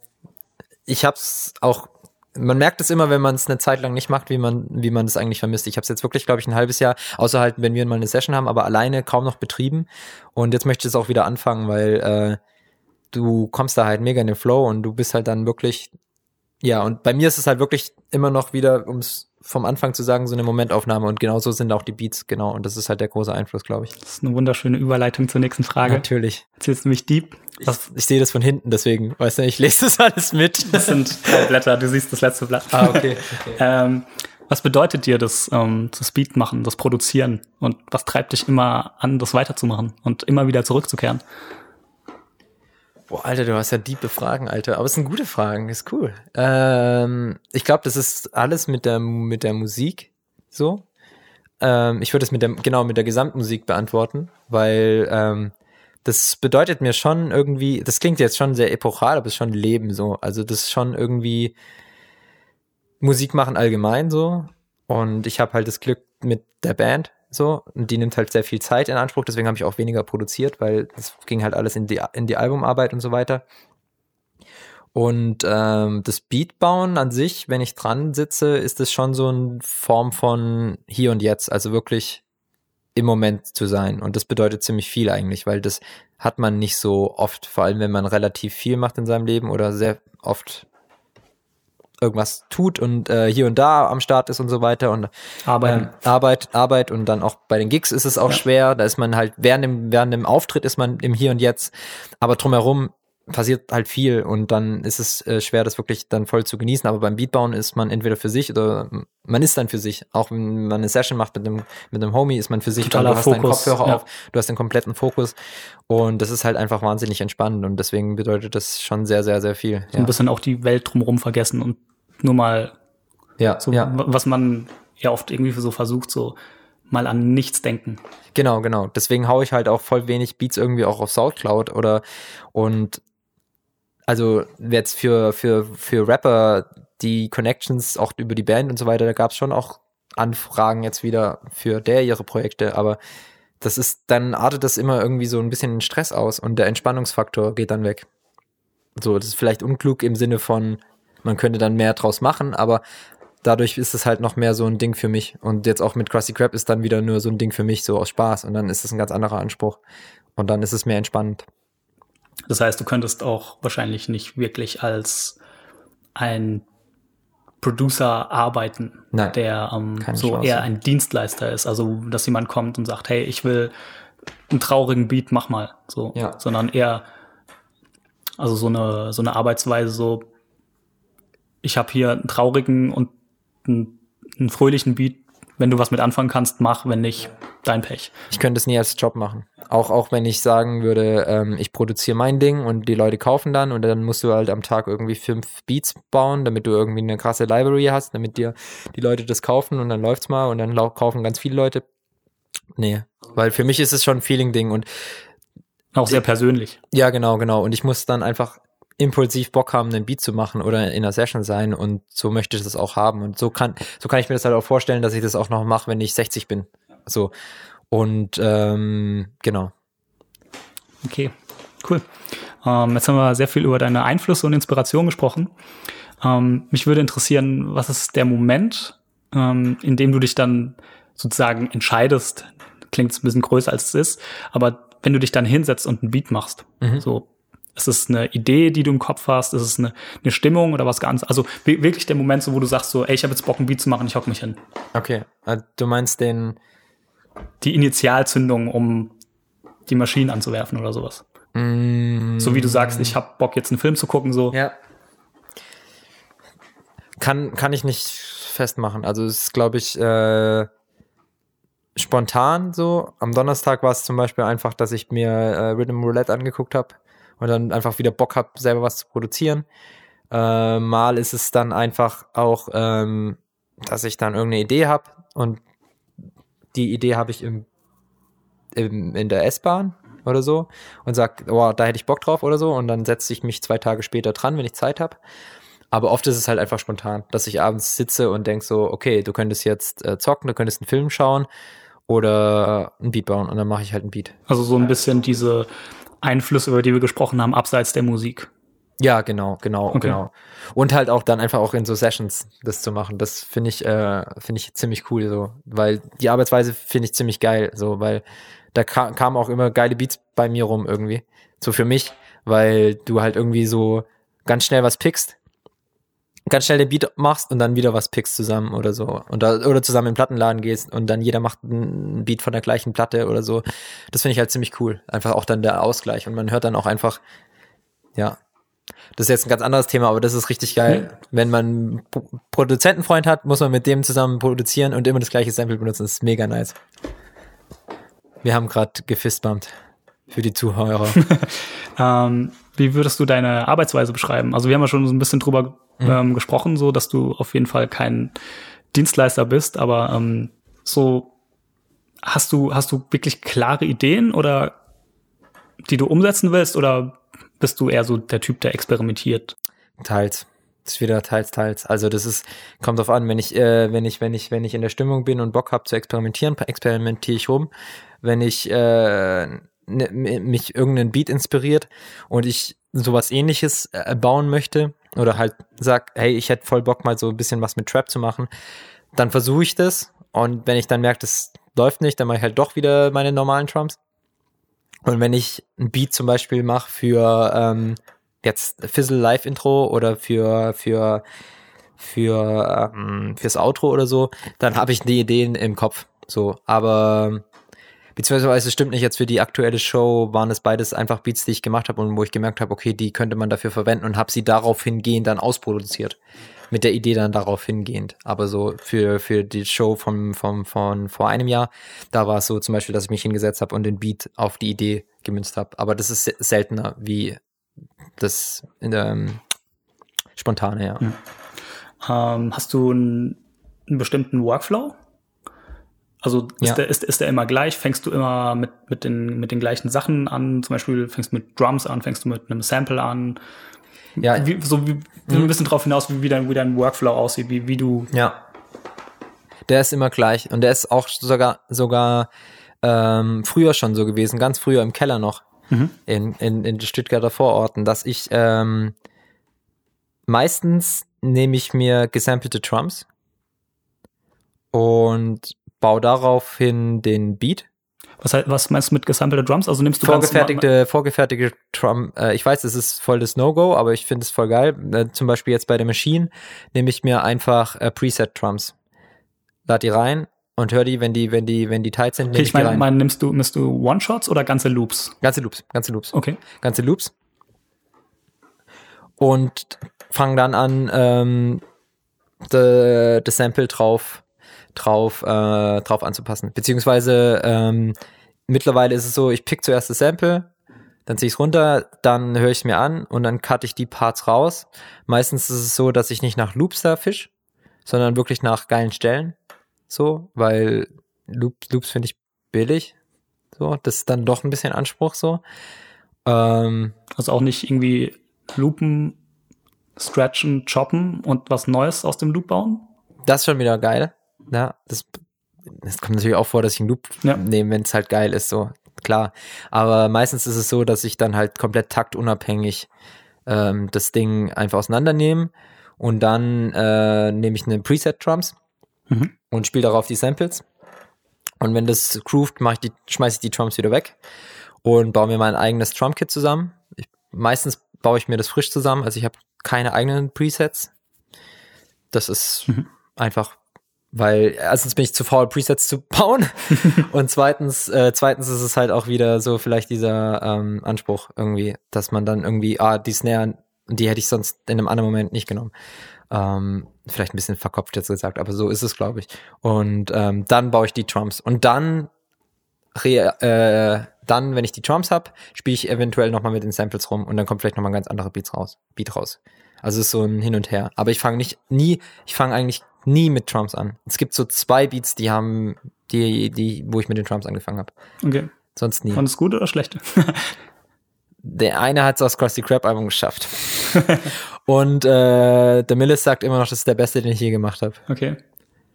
ich hab's auch, man merkt es immer, wenn man es eine Zeit lang nicht macht, wie man, wie man das eigentlich vermisst. Ich habe es jetzt wirklich, glaube ich, ein halbes Jahr, außer halt, wenn wir mal eine Session haben, aber alleine kaum noch betrieben. Und jetzt möchte ich es auch wieder anfangen, weil äh, du kommst da halt mega in den Flow und du bist halt dann wirklich, ja, und bei mir ist es halt wirklich immer noch wieder, um es vom Anfang zu sagen, so eine Momentaufnahme und genauso sind auch die Beats, genau. Und das ist halt der große Einfluss, glaube ich. Das ist eine wunderschöne Überleitung zur nächsten Frage. Natürlich. Jetzt jetzt nämlich deep. Ich, ich sehe das von hinten, deswegen, weißt du, ich lese das alles mit. das sind drei Blätter, du siehst das letzte Blatt. ah, okay. okay. Ähm, was bedeutet dir das, ähm, das Beat machen, das Produzieren? Und was treibt dich immer an, das weiterzumachen und immer wieder zurückzukehren? Boah, Alter, du hast ja diepe Fragen, Alter. Aber es sind gute Fragen, ist cool. Ähm, ich glaube, das ist alles mit der, mit der Musik so. Ähm, ich würde es mit der, genau, mit der Gesamtmusik beantworten, weil ähm, das bedeutet mir schon irgendwie, das klingt jetzt schon sehr epochal, aber es ist schon Leben so. Also das ist schon irgendwie Musik machen allgemein so. Und ich habe halt das Glück mit der Band so und die nimmt halt sehr viel Zeit in Anspruch, deswegen habe ich auch weniger produziert, weil es ging halt alles in die, in die Albumarbeit und so weiter. Und ähm, das Beatbauen an sich, wenn ich dran sitze, ist es schon so eine Form von hier und jetzt, also wirklich im Moment zu sein. Und das bedeutet ziemlich viel eigentlich, weil das hat man nicht so oft, vor allem wenn man relativ viel macht in seinem Leben oder sehr oft irgendwas tut und äh, hier und da am Start ist und so weiter und Arbeiten. ähm, Arbeit, Arbeit und dann auch bei den Gigs ist es auch Ja. schwer. Da ist man halt während dem, während dem Auftritt ist man im Hier und Jetzt, aber drumherum passiert halt viel und dann ist es äh, schwer, das wirklich dann voll zu genießen. Aber beim Beatbauen ist man entweder für sich oder man ist dann für sich. Auch wenn man eine Session macht mit einem mit einem Homie, ist man für sich. Totaler weil du hast deinen Fokus, Kopfhörer ja. auf, du hast den kompletten Fokus und das ist halt einfach wahnsinnig entspannend und deswegen bedeutet das schon sehr, sehr, sehr viel. So ein bisschen auch die Welt drumherum vergessen und nur mal ja, so, ja. was man ja oft irgendwie so versucht, so mal an nichts denken. Genau, genau. Deswegen hau ich halt auch voll wenig Beats irgendwie auch auf Soundcloud oder und also jetzt für, für, für Rapper die Connections auch über die Band und so weiter, da gab es schon auch Anfragen jetzt wieder für der ihre Projekte, aber das ist, dann artet das immer irgendwie so ein bisschen in Stress aus und der Entspannungsfaktor geht dann weg. So, das ist vielleicht unklug im Sinne von, man könnte dann mehr draus machen, aber dadurch ist es halt noch mehr so ein Ding für mich. Und jetzt auch mit Krusty Krab ist dann wieder nur so ein Ding für mich, so aus Spaß. Und dann ist es ein ganz anderer Anspruch. Und dann ist es mehr entspannend. Das heißt, du könntest auch wahrscheinlich nicht wirklich als ein Producer arbeiten, Nein, der ähm, so Chance. eher ein Dienstleister ist. Also, dass jemand kommt und sagt, hey, ich will einen traurigen Beat, mach mal. So, Ja. sondern eher, also so eine, so eine Arbeitsweise, so, ich habe hier einen traurigen und einen, einen fröhlichen Beat. Wenn du was mit anfangen kannst, mach, wenn nicht, dein Pech. Ich könnte es nie als Job machen. Auch, auch wenn ich sagen würde, ähm, ich produziere mein Ding und die Leute kaufen dann und dann musst du halt am Tag irgendwie fünf Beats bauen, damit du irgendwie eine krasse Library hast, damit dir die Leute das kaufen und dann läuft's mal und dann kaufen ganz viele Leute. Nee, weil für mich ist es schon ein Feeling-Ding und Auch sehr persönlich. ja, genau, genau. Und ich muss dann einfach impulsiv Bock haben, einen Beat zu machen oder in einer Session sein und so möchte ich das auch haben. Und so kann, so kann ich mir das halt auch vorstellen, dass ich das auch noch mache, wenn ich 60 bin. So. Und ähm, genau. Okay, cool. Ähm, jetzt haben wir sehr viel über deine Einflüsse und Inspiration gesprochen. Ähm, mich würde interessieren, was ist der Moment, ähm, in dem du dich dann sozusagen entscheidest, klingt ein bisschen größer als es ist, aber wenn du dich dann hinsetzt und einen Beat machst, so, ist es eine Idee, die du im Kopf hast? Ist es eine, eine Stimmung oder was ganz? Also wi- wirklich der Moment, so, wo du sagst so, ey, ich habe jetzt Bock, einen Beat zu machen, ich hock mich hin. Okay. Äh, Du meinst den. Die Initialzündung, um die Maschinen anzuwerfen oder sowas. Mm, So wie du sagst, ich habe Bock, jetzt einen Film zu gucken, so. Ja. Kann, kann ich nicht festmachen. Also es ist, glaube ich, äh, spontan so. Am Donnerstag war es zum Beispiel einfach, dass ich mir äh, Rhythm Roulette angeguckt habe und dann einfach wieder Bock habe, selber was zu produzieren. Äh, mal ist es dann einfach auch, ähm, dass ich dann irgendeine Idee habe und die Idee habe ich im, im, in der S-Bahn oder so und sag, oh, da hätte ich Bock drauf oder so und dann setze ich mich zwei Tage später dran, wenn ich Zeit habe. Aber oft ist es halt einfach spontan, dass ich abends sitze und denk so, okay, du könntest jetzt äh, zocken, du könntest einen Film schauen oder äh, einen Beat bauen und dann mache ich halt einen Beat. Also so ein bisschen diese Einflüsse, über die wir gesprochen haben, abseits der Musik. Ja, genau, genau, Okay. genau. Und halt auch dann einfach auch in so Sessions das zu machen. Das finde ich, äh, finde ich ziemlich cool so, weil die Arbeitsweise finde ich ziemlich geil, so, weil da ka kamen auch immer geile Beats bei mir rum irgendwie. So für mich, weil du halt irgendwie so ganz schnell was pickst, ganz schnell den Beat machst und dann wieder was pickst zusammen oder so. Und da, oder zusammen in den Plattenladen gehst und dann jeder macht einen Beat von der gleichen Platte oder so. Das finde ich halt ziemlich cool. Einfach auch dann der Ausgleich. Und man hört dann auch einfach, ja, das ist jetzt ein ganz anderes Thema, aber das ist richtig geil. Wenn man einen Pro- Produzentenfreund hat, muss man mit dem zusammen produzieren und immer das gleiche Sample benutzen. Das ist mega nice. Wir haben gerade gefistbumpt für die Zuhörer. Ähm, wie würdest du deine Arbeitsweise beschreiben? Also wir haben ja schon so ein bisschen drüber ähm, gesprochen, so dass du auf jeden Fall kein Dienstleister bist, aber ähm, so hast du hast du wirklich klare Ideen oder die du umsetzen willst oder bist du eher so der Typ, der experimentiert? Teils. Das ist wieder teils, teils. Also das ist, kommt drauf an, wenn ich, äh, wenn ich, wenn ich, wenn ich in der Stimmung bin und Bock habe zu experimentieren, experimentiere ich rum. Wenn ich äh, ne, mich irgendein Beat inspiriert und ich sowas ähnliches äh, bauen möchte oder halt sag, hey, ich hätte voll Bock mal so ein bisschen was mit Trap zu machen, dann versuche ich das und wenn ich dann merke, das läuft nicht, dann mache ich halt doch wieder meine normalen Drums. Und wenn ich ein Beat zum Beispiel mache für ähm, jetzt Fizzle Live Intro oder für für für ähm, fürs Outro oder so, dann habe ich die Ideen im Kopf. So, aber beziehungsweise es stimmt nicht jetzt für die aktuelle Show waren es beides einfach Beats, die ich gemacht habe und wo ich gemerkt habe, okay, die könnte man dafür verwenden und habe sie darauf hingehend dann ausproduziert. Mit der Idee dann darauf hingehend. Aber so für, für die Show vom, vom, von vor einem Jahr, da war es so zum Beispiel, dass ich mich hingesetzt habe und den Beat auf die Idee gemünzt habe. Aber das ist se- seltener wie das in der ähm, spontane, ja. Ähm, hast du einen, einen bestimmten Workflow? Also ist, Ja. der, ist, ist der immer gleich? Fängst du immer mit, mit, den, mit den gleichen Sachen an? Zum Beispiel fängst du mit Drums an, fängst du mit einem Sample an? Ja, Wie, so wie, wie ein bisschen drauf hinaus, wie, wie, dein, wie dein Workflow aussieht, wie, wie du. Ja. Der ist immer gleich und der ist auch sogar sogar ähm, früher schon so gewesen, ganz früher im Keller noch. mhm. in, in, in Stuttgarter Vororten, dass ich ähm, meistens nehme ich mir gesampelte Drums und baue daraufhin den Beat. Was, was meinst du mit gesampelte Drums? Also nimmst du vorgefertigte, vorgefertigte Drum. Äh, ich weiß, es ist voll das No-Go, aber ich finde es voll geil. Äh, zum Beispiel jetzt bei der Machine nehme ich mir einfach äh, Preset Drums, lad die rein und hör die, wenn die, wenn die, wenn die tight sind. Okay, ich meine, mein, nimmst du, nimmst du One-Shots oder ganze Loops? Ganze Loops, ganze Loops. Okay. Ganze Loops. Und fang dann an, ähm, das Sample drauf drauf, äh, drauf anzupassen. Beziehungsweise ähm, mittlerweile ist es so, ich pick zuerst das Sample, dann ziehe ich es runter, dann höre ich es mir an und dann cutte ich die Parts raus. Meistens ist es so, dass ich nicht nach Loops da fisch, sondern wirklich nach geilen Stellen. So, weil Loops, Loops finde ich billig. So, das ist dann doch ein bisschen Anspruch so. Ähm, also auch nicht irgendwie loopen, stretchen, choppen und was Neues aus dem Loop bauen? Das ist schon wieder geil. Ja, das, das kommt natürlich auch vor, dass ich einen Loop ja. nehme, wenn es halt geil ist, so klar. Aber meistens ist es so, dass ich dann halt komplett taktunabhängig ähm, das Ding einfach auseinandernehme und dann äh, nehme ich eine Preset Drums mhm. und spiele darauf die Samples. Und wenn das grooved, ich die, schmeiße ich die Drums wieder weg und baue mir mein eigenes Drumkit zusammen. Ich, meistens baue ich mir das frisch zusammen, also ich habe keine eigenen Presets. Das ist mhm. einfach weil erstens bin ich zu faul, Presets zu bauen und zweitens, äh, zweitens ist es halt auch wieder so vielleicht dieser ähm, Anspruch irgendwie, dass man dann irgendwie, ah, die Snare, die hätte ich sonst in einem anderen Moment nicht genommen. Ähm, vielleicht ein bisschen verkopft jetzt gesagt, aber so ist es, glaube ich. Und ähm, dann baue ich die Drums und dann äh, dann, wenn ich die Drums habe, spiele ich eventuell nochmal mit den Samples rum und dann kommt vielleicht nochmal ein ganz anderer Beats raus, Beat raus. Also es ist so ein Hin und Her. Aber ich fange nicht nie, ich fange eigentlich nie mit Drums an. Es gibt so zwei Beats, die haben, die, die, wo ich mit den Drums angefangen habe. Okay. Sonst nie. Und es gut oder schlecht? Der eine hat es aus Krusty Krab Album geschafft. Und äh, der Millis sagt immer noch, das ist der beste, den ich je gemacht habe. Okay.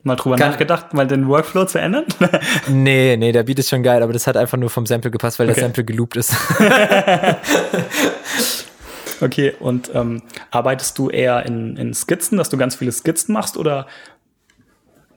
Mal drüber Kann, nachgedacht, mal den Workflow zu ändern? nee, nee, der Beat ist schon geil, aber das hat einfach nur vom Sample gepasst, weil okay. der Sample geloopt ist. Okay, und ähm, arbeitest du eher in, in Skizzen, dass du ganz viele Skizzen machst oder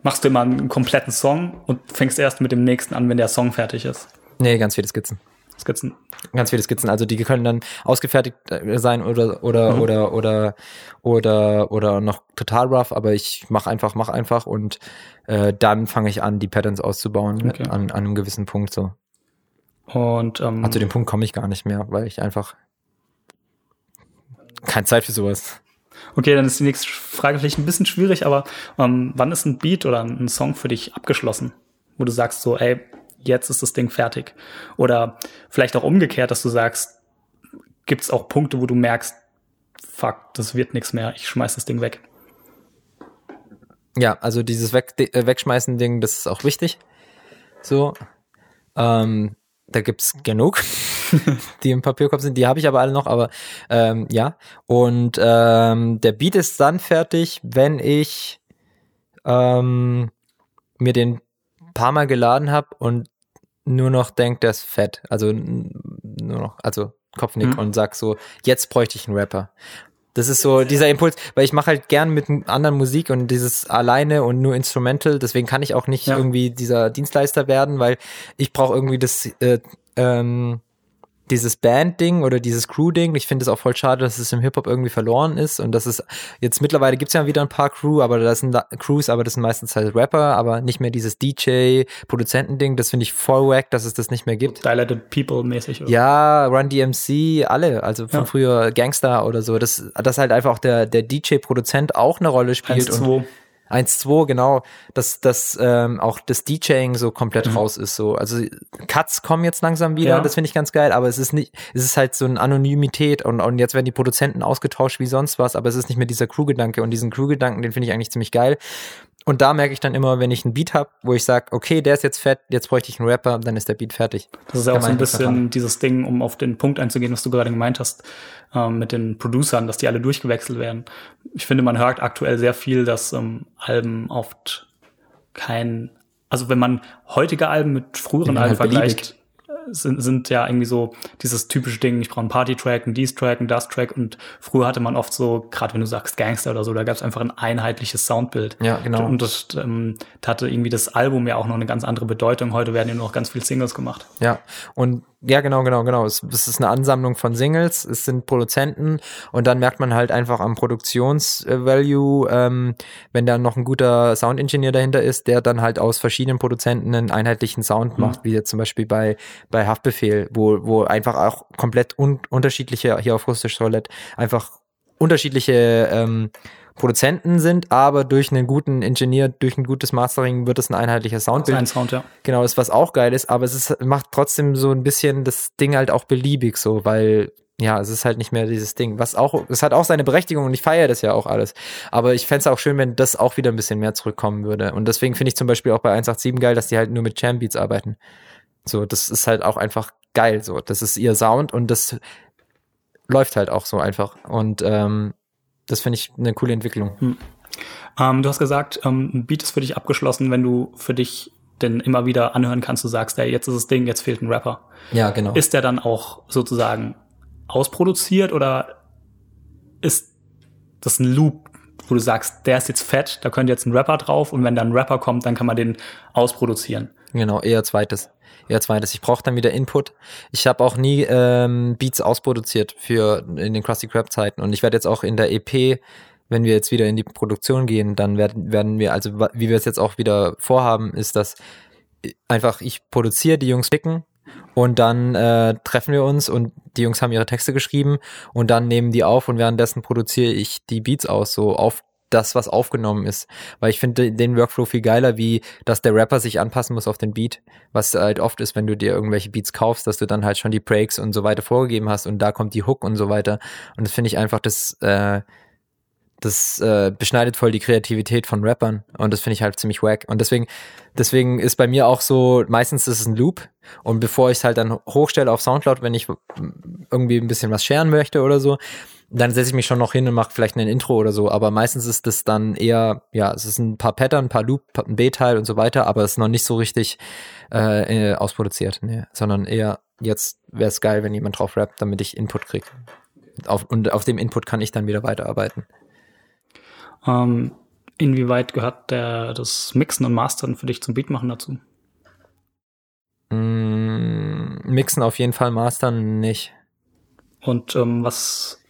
machst du immer einen kompletten Song und fängst erst mit dem nächsten an, wenn der Song fertig ist? Nee, ganz viele Skizzen. Skizzen. Ganz viele Skizzen. Also die können dann ausgefertigt äh, sein oder oder mhm. oder oder oder oder noch total rough, aber ich mache einfach, mach einfach und äh, dann fange ich an, die Patterns auszubauen okay. an, an einem gewissen Punkt so. Und ähm, also dem Punkt komme ich gar nicht mehr, weil ich einfach keine Zeit für sowas. Okay, dann ist die nächste Frage vielleicht ein bisschen schwierig, aber ähm, wann ist ein Beat oder ein Song für dich abgeschlossen? Wo du sagst so, ey, jetzt ist das Ding fertig. Oder vielleicht auch umgekehrt, dass du sagst, gibt es auch Punkte, wo du merkst, fuck, das wird nichts mehr, ich schmeiß das Ding weg. Ja, also dieses weg äh, Wegschmeißen-Ding, das ist auch wichtig. So. Ähm, da gibt's genug, die im Papierkorb sind. Die habe ich aber alle noch, aber ähm, ja. Und ähm, der Beat ist dann fertig, wenn ich ähm, mir den paar Mal geladen habe und nur noch denkt, der ist fett. Also nur noch, also Kopfnick mhm. und sag so, jetzt bräuchte ich einen Rapper. Das ist so dieser Impuls, weil ich mache halt gern mit anderen Musik und dieses alleine und nur Instrumental, deswegen kann ich auch nicht ja. irgendwie dieser Dienstleister werden, weil ich brauche irgendwie das äh, ähm, dieses Band-Ding oder dieses Crew-Ding, ich finde es auch voll schade, dass es im Hip-Hop irgendwie verloren ist und dass es jetzt mittlerweile gibt's ja wieder ein paar Crew, aber das sind Crews, aber das sind meistens halt Rapper, aber nicht mehr dieses DJ-Produzenten-Ding, das finde ich voll wack, dass es das nicht mehr gibt. Dilated People-mäßig. Ja, Run DMC, alle, also von ja. früher Gangster oder so, dass, dass halt einfach auch der, der DJ-Produzent auch eine Rolle spielt. 1, und 1-2, genau, dass, dass ähm, auch das DJing so komplett mhm. raus ist. So. Also Cuts kommen jetzt langsam wieder, ja. das finde ich ganz geil, aber es ist nicht, es ist halt so eine Anonymität und, und jetzt werden die Produzenten ausgetauscht wie sonst was, aber es ist nicht mehr dieser Crew-Gedanke und diesen Crew-Gedanken, den finde ich eigentlich ziemlich geil. Und da merke ich dann immer, wenn ich einen Beat habe, wo ich sage, okay, der ist jetzt fett, jetzt bräuchte ich einen Rapper, dann ist der Beat fertig. Das ist ja auch so ein bisschen dieses Ding, um auf den Punkt einzugehen, was du gerade gemeint hast, ähm, mit den Producern, dass die alle durchgewechselt werden. Ich finde, man hört aktuell sehr viel, dass ähm, Alben oft kein, also wenn man heutige Alben mit früheren Alben halt vergleicht, sind, sind ja irgendwie so dieses typische Ding, ich brauche einen Party-Track, einen Dies-Track, einen Das-Track und früher hatte man oft so, gerade wenn du sagst Gangster oder so, da gab es einfach ein einheitliches Soundbild. Ja, genau. Und das ähm, hatte irgendwie das Album ja auch noch eine ganz andere Bedeutung. Heute werden ja nur noch ganz viele Singles gemacht. Ja, und ja, genau, genau, genau. Es, es ist eine Ansammlung von Singles, es sind Produzenten. Und dann merkt man halt einfach am Produktionsvalue, ähm, wenn da noch ein guter Soundingenieur dahinter ist, der dann halt aus verschiedenen Produzenten einen einheitlichen Sound macht, wie jetzt zum Beispiel bei, bei Haftbefehl, wo, wo einfach auch komplett un unterschiedliche, hier auf Russisch Roulette, einfach unterschiedliche ähm, Produzenten sind, aber durch einen guten Ingenieur, durch ein gutes Mastering wird es ein einheitlicher Soundbild. Ein Sound, ja. Genau, das ist was auch geil ist, aber es ist, macht trotzdem so ein bisschen das Ding halt auch beliebig so, weil ja, es ist halt nicht mehr dieses Ding. Was auch, es hat auch seine Berechtigung und ich feiere das ja auch alles. Aber ich fände es auch schön, wenn das auch wieder ein bisschen mehr zurückkommen würde. Und deswegen finde ich zum Beispiel auch bei 187 geil, dass die halt nur mit Champ-Beats arbeiten. So, das ist halt auch einfach geil. So, das ist ihr Sound und das läuft halt auch so einfach. Und ähm, das finde ich eine coole Entwicklung. Hm. Ähm, du hast gesagt, ähm, ein Beat ist für dich abgeschlossen, wenn du für dich denn immer wieder anhören kannst, du sagst, ey, jetzt ist das Ding, jetzt fehlt ein Rapper. Ja, genau. Ist der dann auch sozusagen ausproduziert oder ist das ein Loop, wo du sagst, der ist jetzt fett, da könnte jetzt ein Rapper drauf und wenn dann ein Rapper kommt, dann kann man den ausproduzieren? Genau, eher zweites. Eher zweites. Ich brauche dann wieder Input. Ich habe auch nie ähm, Beats ausproduziert für in den Krusty Krab Zeiten und ich werde jetzt auch in der EP wenn wir jetzt wieder in die Produktion gehen, dann werden, werden wir, also wie wir es jetzt auch wieder vorhaben, ist, dass einfach ich produziere, die Jungs picken und dann äh, treffen wir uns und die Jungs haben ihre Texte geschrieben und dann nehmen die auf und währenddessen produziere ich die Beats aus, so auf das, was aufgenommen ist. Weil ich finde den Workflow viel geiler, wie dass der Rapper sich anpassen muss auf den Beat. Was halt oft ist, wenn du dir irgendwelche Beats kaufst, dass du dann halt schon die Breaks und so weiter vorgegeben hast und da kommt die Hook und so weiter. Und das finde ich einfach, das, äh, das äh, beschneidet voll die Kreativität von Rappern und das finde ich halt ziemlich wack. Und deswegen, deswegen ist bei mir auch so, meistens ist es ein Loop und bevor ich es halt dann hochstelle auf Soundcloud, wenn ich irgendwie ein bisschen was scheren möchte oder so, dann setze ich mich schon noch hin und mache vielleicht ein Intro oder so, aber meistens ist das dann eher, ja, es ist ein paar Pattern, ein paar Loop, ein B-Teil und so weiter, aber es ist noch nicht so richtig äh, ausproduziert, nee, sondern eher, jetzt wäre es geil, wenn jemand drauf rappt, damit ich Input kriege. Und auf dem Input kann ich dann wieder weiterarbeiten. Ähm, inwieweit gehört der, das Mixen und Mastern für dich zum Beatmachen dazu? Mm, mixen auf jeden Fall, Mastern nicht. Und ähm, was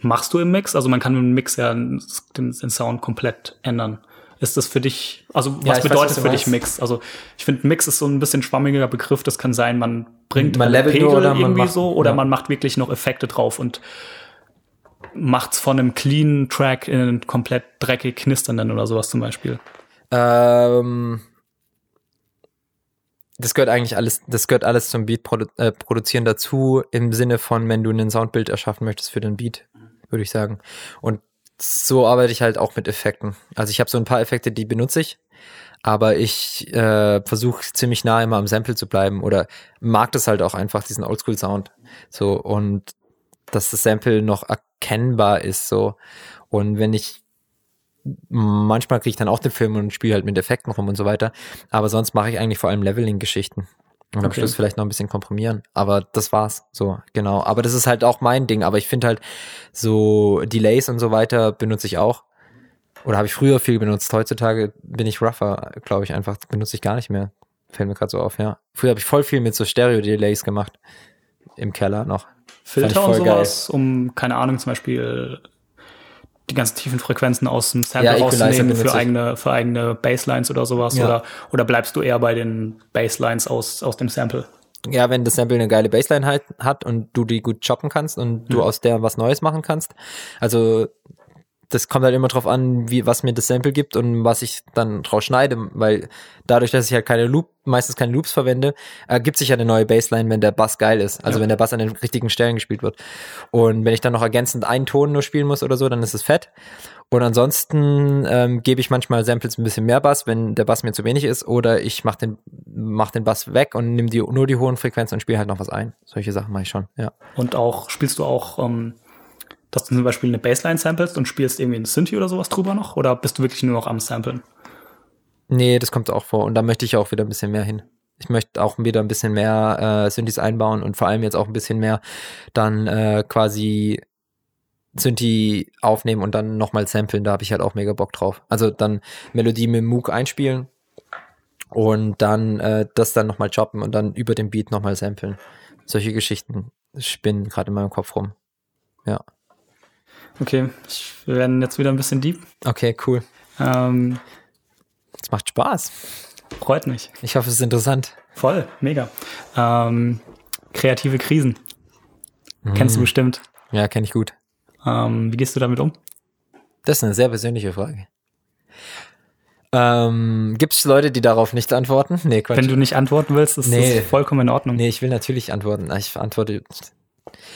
machst du im Mix? Also man kann im Mix ja den, den Sound komplett ändern. Ist das für dich, also was ja, bedeutet weiß, was für dich Mix? Also ich finde, Mix ist so ein bisschen schwammiger Begriff. Das kann sein, man bringt man Pegel oder irgendwie macht, so oder ja. man macht wirklich noch Effekte drauf und macht's von einem clean Track in einen komplett dreckig knisternden oder sowas zum Beispiel. Ähm, das gehört eigentlich alles, das gehört alles zum Beat produ äh, produzieren dazu, im Sinne von, wenn du ein Soundbild erschaffen möchtest für den Beat würde ich sagen. Und so arbeite ich halt auch mit Effekten. Also ich habe so ein paar Effekte, die benutze ich, aber ich äh, versuche ziemlich nah immer am Sample zu bleiben oder mag das halt auch einfach, diesen Oldschool-Sound. So, und dass das Sample noch erkennbar ist, so. Und wenn ich manchmal kriege ich dann auch den Film und spiele halt mit Effekten rum und so weiter. Aber sonst mache ich eigentlich vor allem Leveling-Geschichten. Und am Schluss vielleicht noch ein bisschen komprimieren. Aber das war's. So, genau. Aber das ist halt auch mein Ding. Aber ich finde halt, so Delays und so weiter benutze ich auch. Oder habe ich früher viel benutzt. Heutzutage bin ich rougher, glaube ich, einfach. Benutze ich gar nicht mehr. Fällt mir gerade so auf, ja. Früher habe ich voll viel mit so Stereo-Delays gemacht. Im Keller noch. Filter und sowas, geil. um, keine Ahnung, zum Beispiel die ganzen tiefen Frequenzen aus dem Sample ja, rauszunehmen für eigene, für eigene Basslines oder sowas? Ja. Oder, oder bleibst du eher bei den Basslines aus, aus dem Sample? Ja, wenn das Sample eine geile Bassline halt hat und du die gut choppen kannst und du mhm. aus der was Neues machen kannst. Also das kommt halt immer drauf an, wie, was mir das Sample gibt und was ich dann draus schneide, weil dadurch, dass ich halt keine Loop, meistens keine Loops verwende, ergibt sich ja eine neue Bassline, wenn der Bass geil ist. Also ja. wenn der Bass an den richtigen Stellen gespielt wird. Und wenn ich dann noch ergänzend einen Ton nur spielen muss oder so, dann ist es fett. Und ansonsten ähm, gebe ich manchmal Samples ein bisschen mehr Bass, wenn der Bass mir zu wenig ist, oder ich mach den, mach den Bass weg und nehme die, nur die hohen Frequenzen und spiele halt noch was ein. Solche Sachen mache ich schon, ja. Und auch, spielst du auch ähm, dass du zum Beispiel eine Bassline samplest und spielst irgendwie ein Synthi oder sowas drüber noch? Oder bist du wirklich nur noch am Samplen? Nee, das kommt auch vor. Und da möchte ich auch wieder ein bisschen mehr hin. Ich möchte auch wieder ein bisschen mehr äh, Synthes einbauen und vor allem jetzt auch ein bisschen mehr dann äh, quasi Synthi aufnehmen und dann nochmal samplen. Da habe ich halt auch mega Bock drauf. Also dann Melodie mit Moog einspielen und dann äh, das dann nochmal choppen und dann über den Beat nochmal samplen. Solche Geschichten spinnen gerade in meinem Kopf rum. Ja. Okay, ich, wir werden jetzt wieder ein bisschen deep. Okay, cool. Ähm, Es macht Spaß. freut mich. Ich hoffe, es ist interessant. Voll, mega. Ähm, kreative Krisen. Kennst du bestimmt. Ja, kenne ich gut. Ähm, wie gehst du damit um? Das ist eine sehr persönliche Frage. Ähm, Gibt es Leute, die darauf nicht antworten? Nee, Quatsch. Wenn du nicht antworten willst, ist Nee. das vollkommen in Ordnung. nee, ich will natürlich antworten. Ich antworte.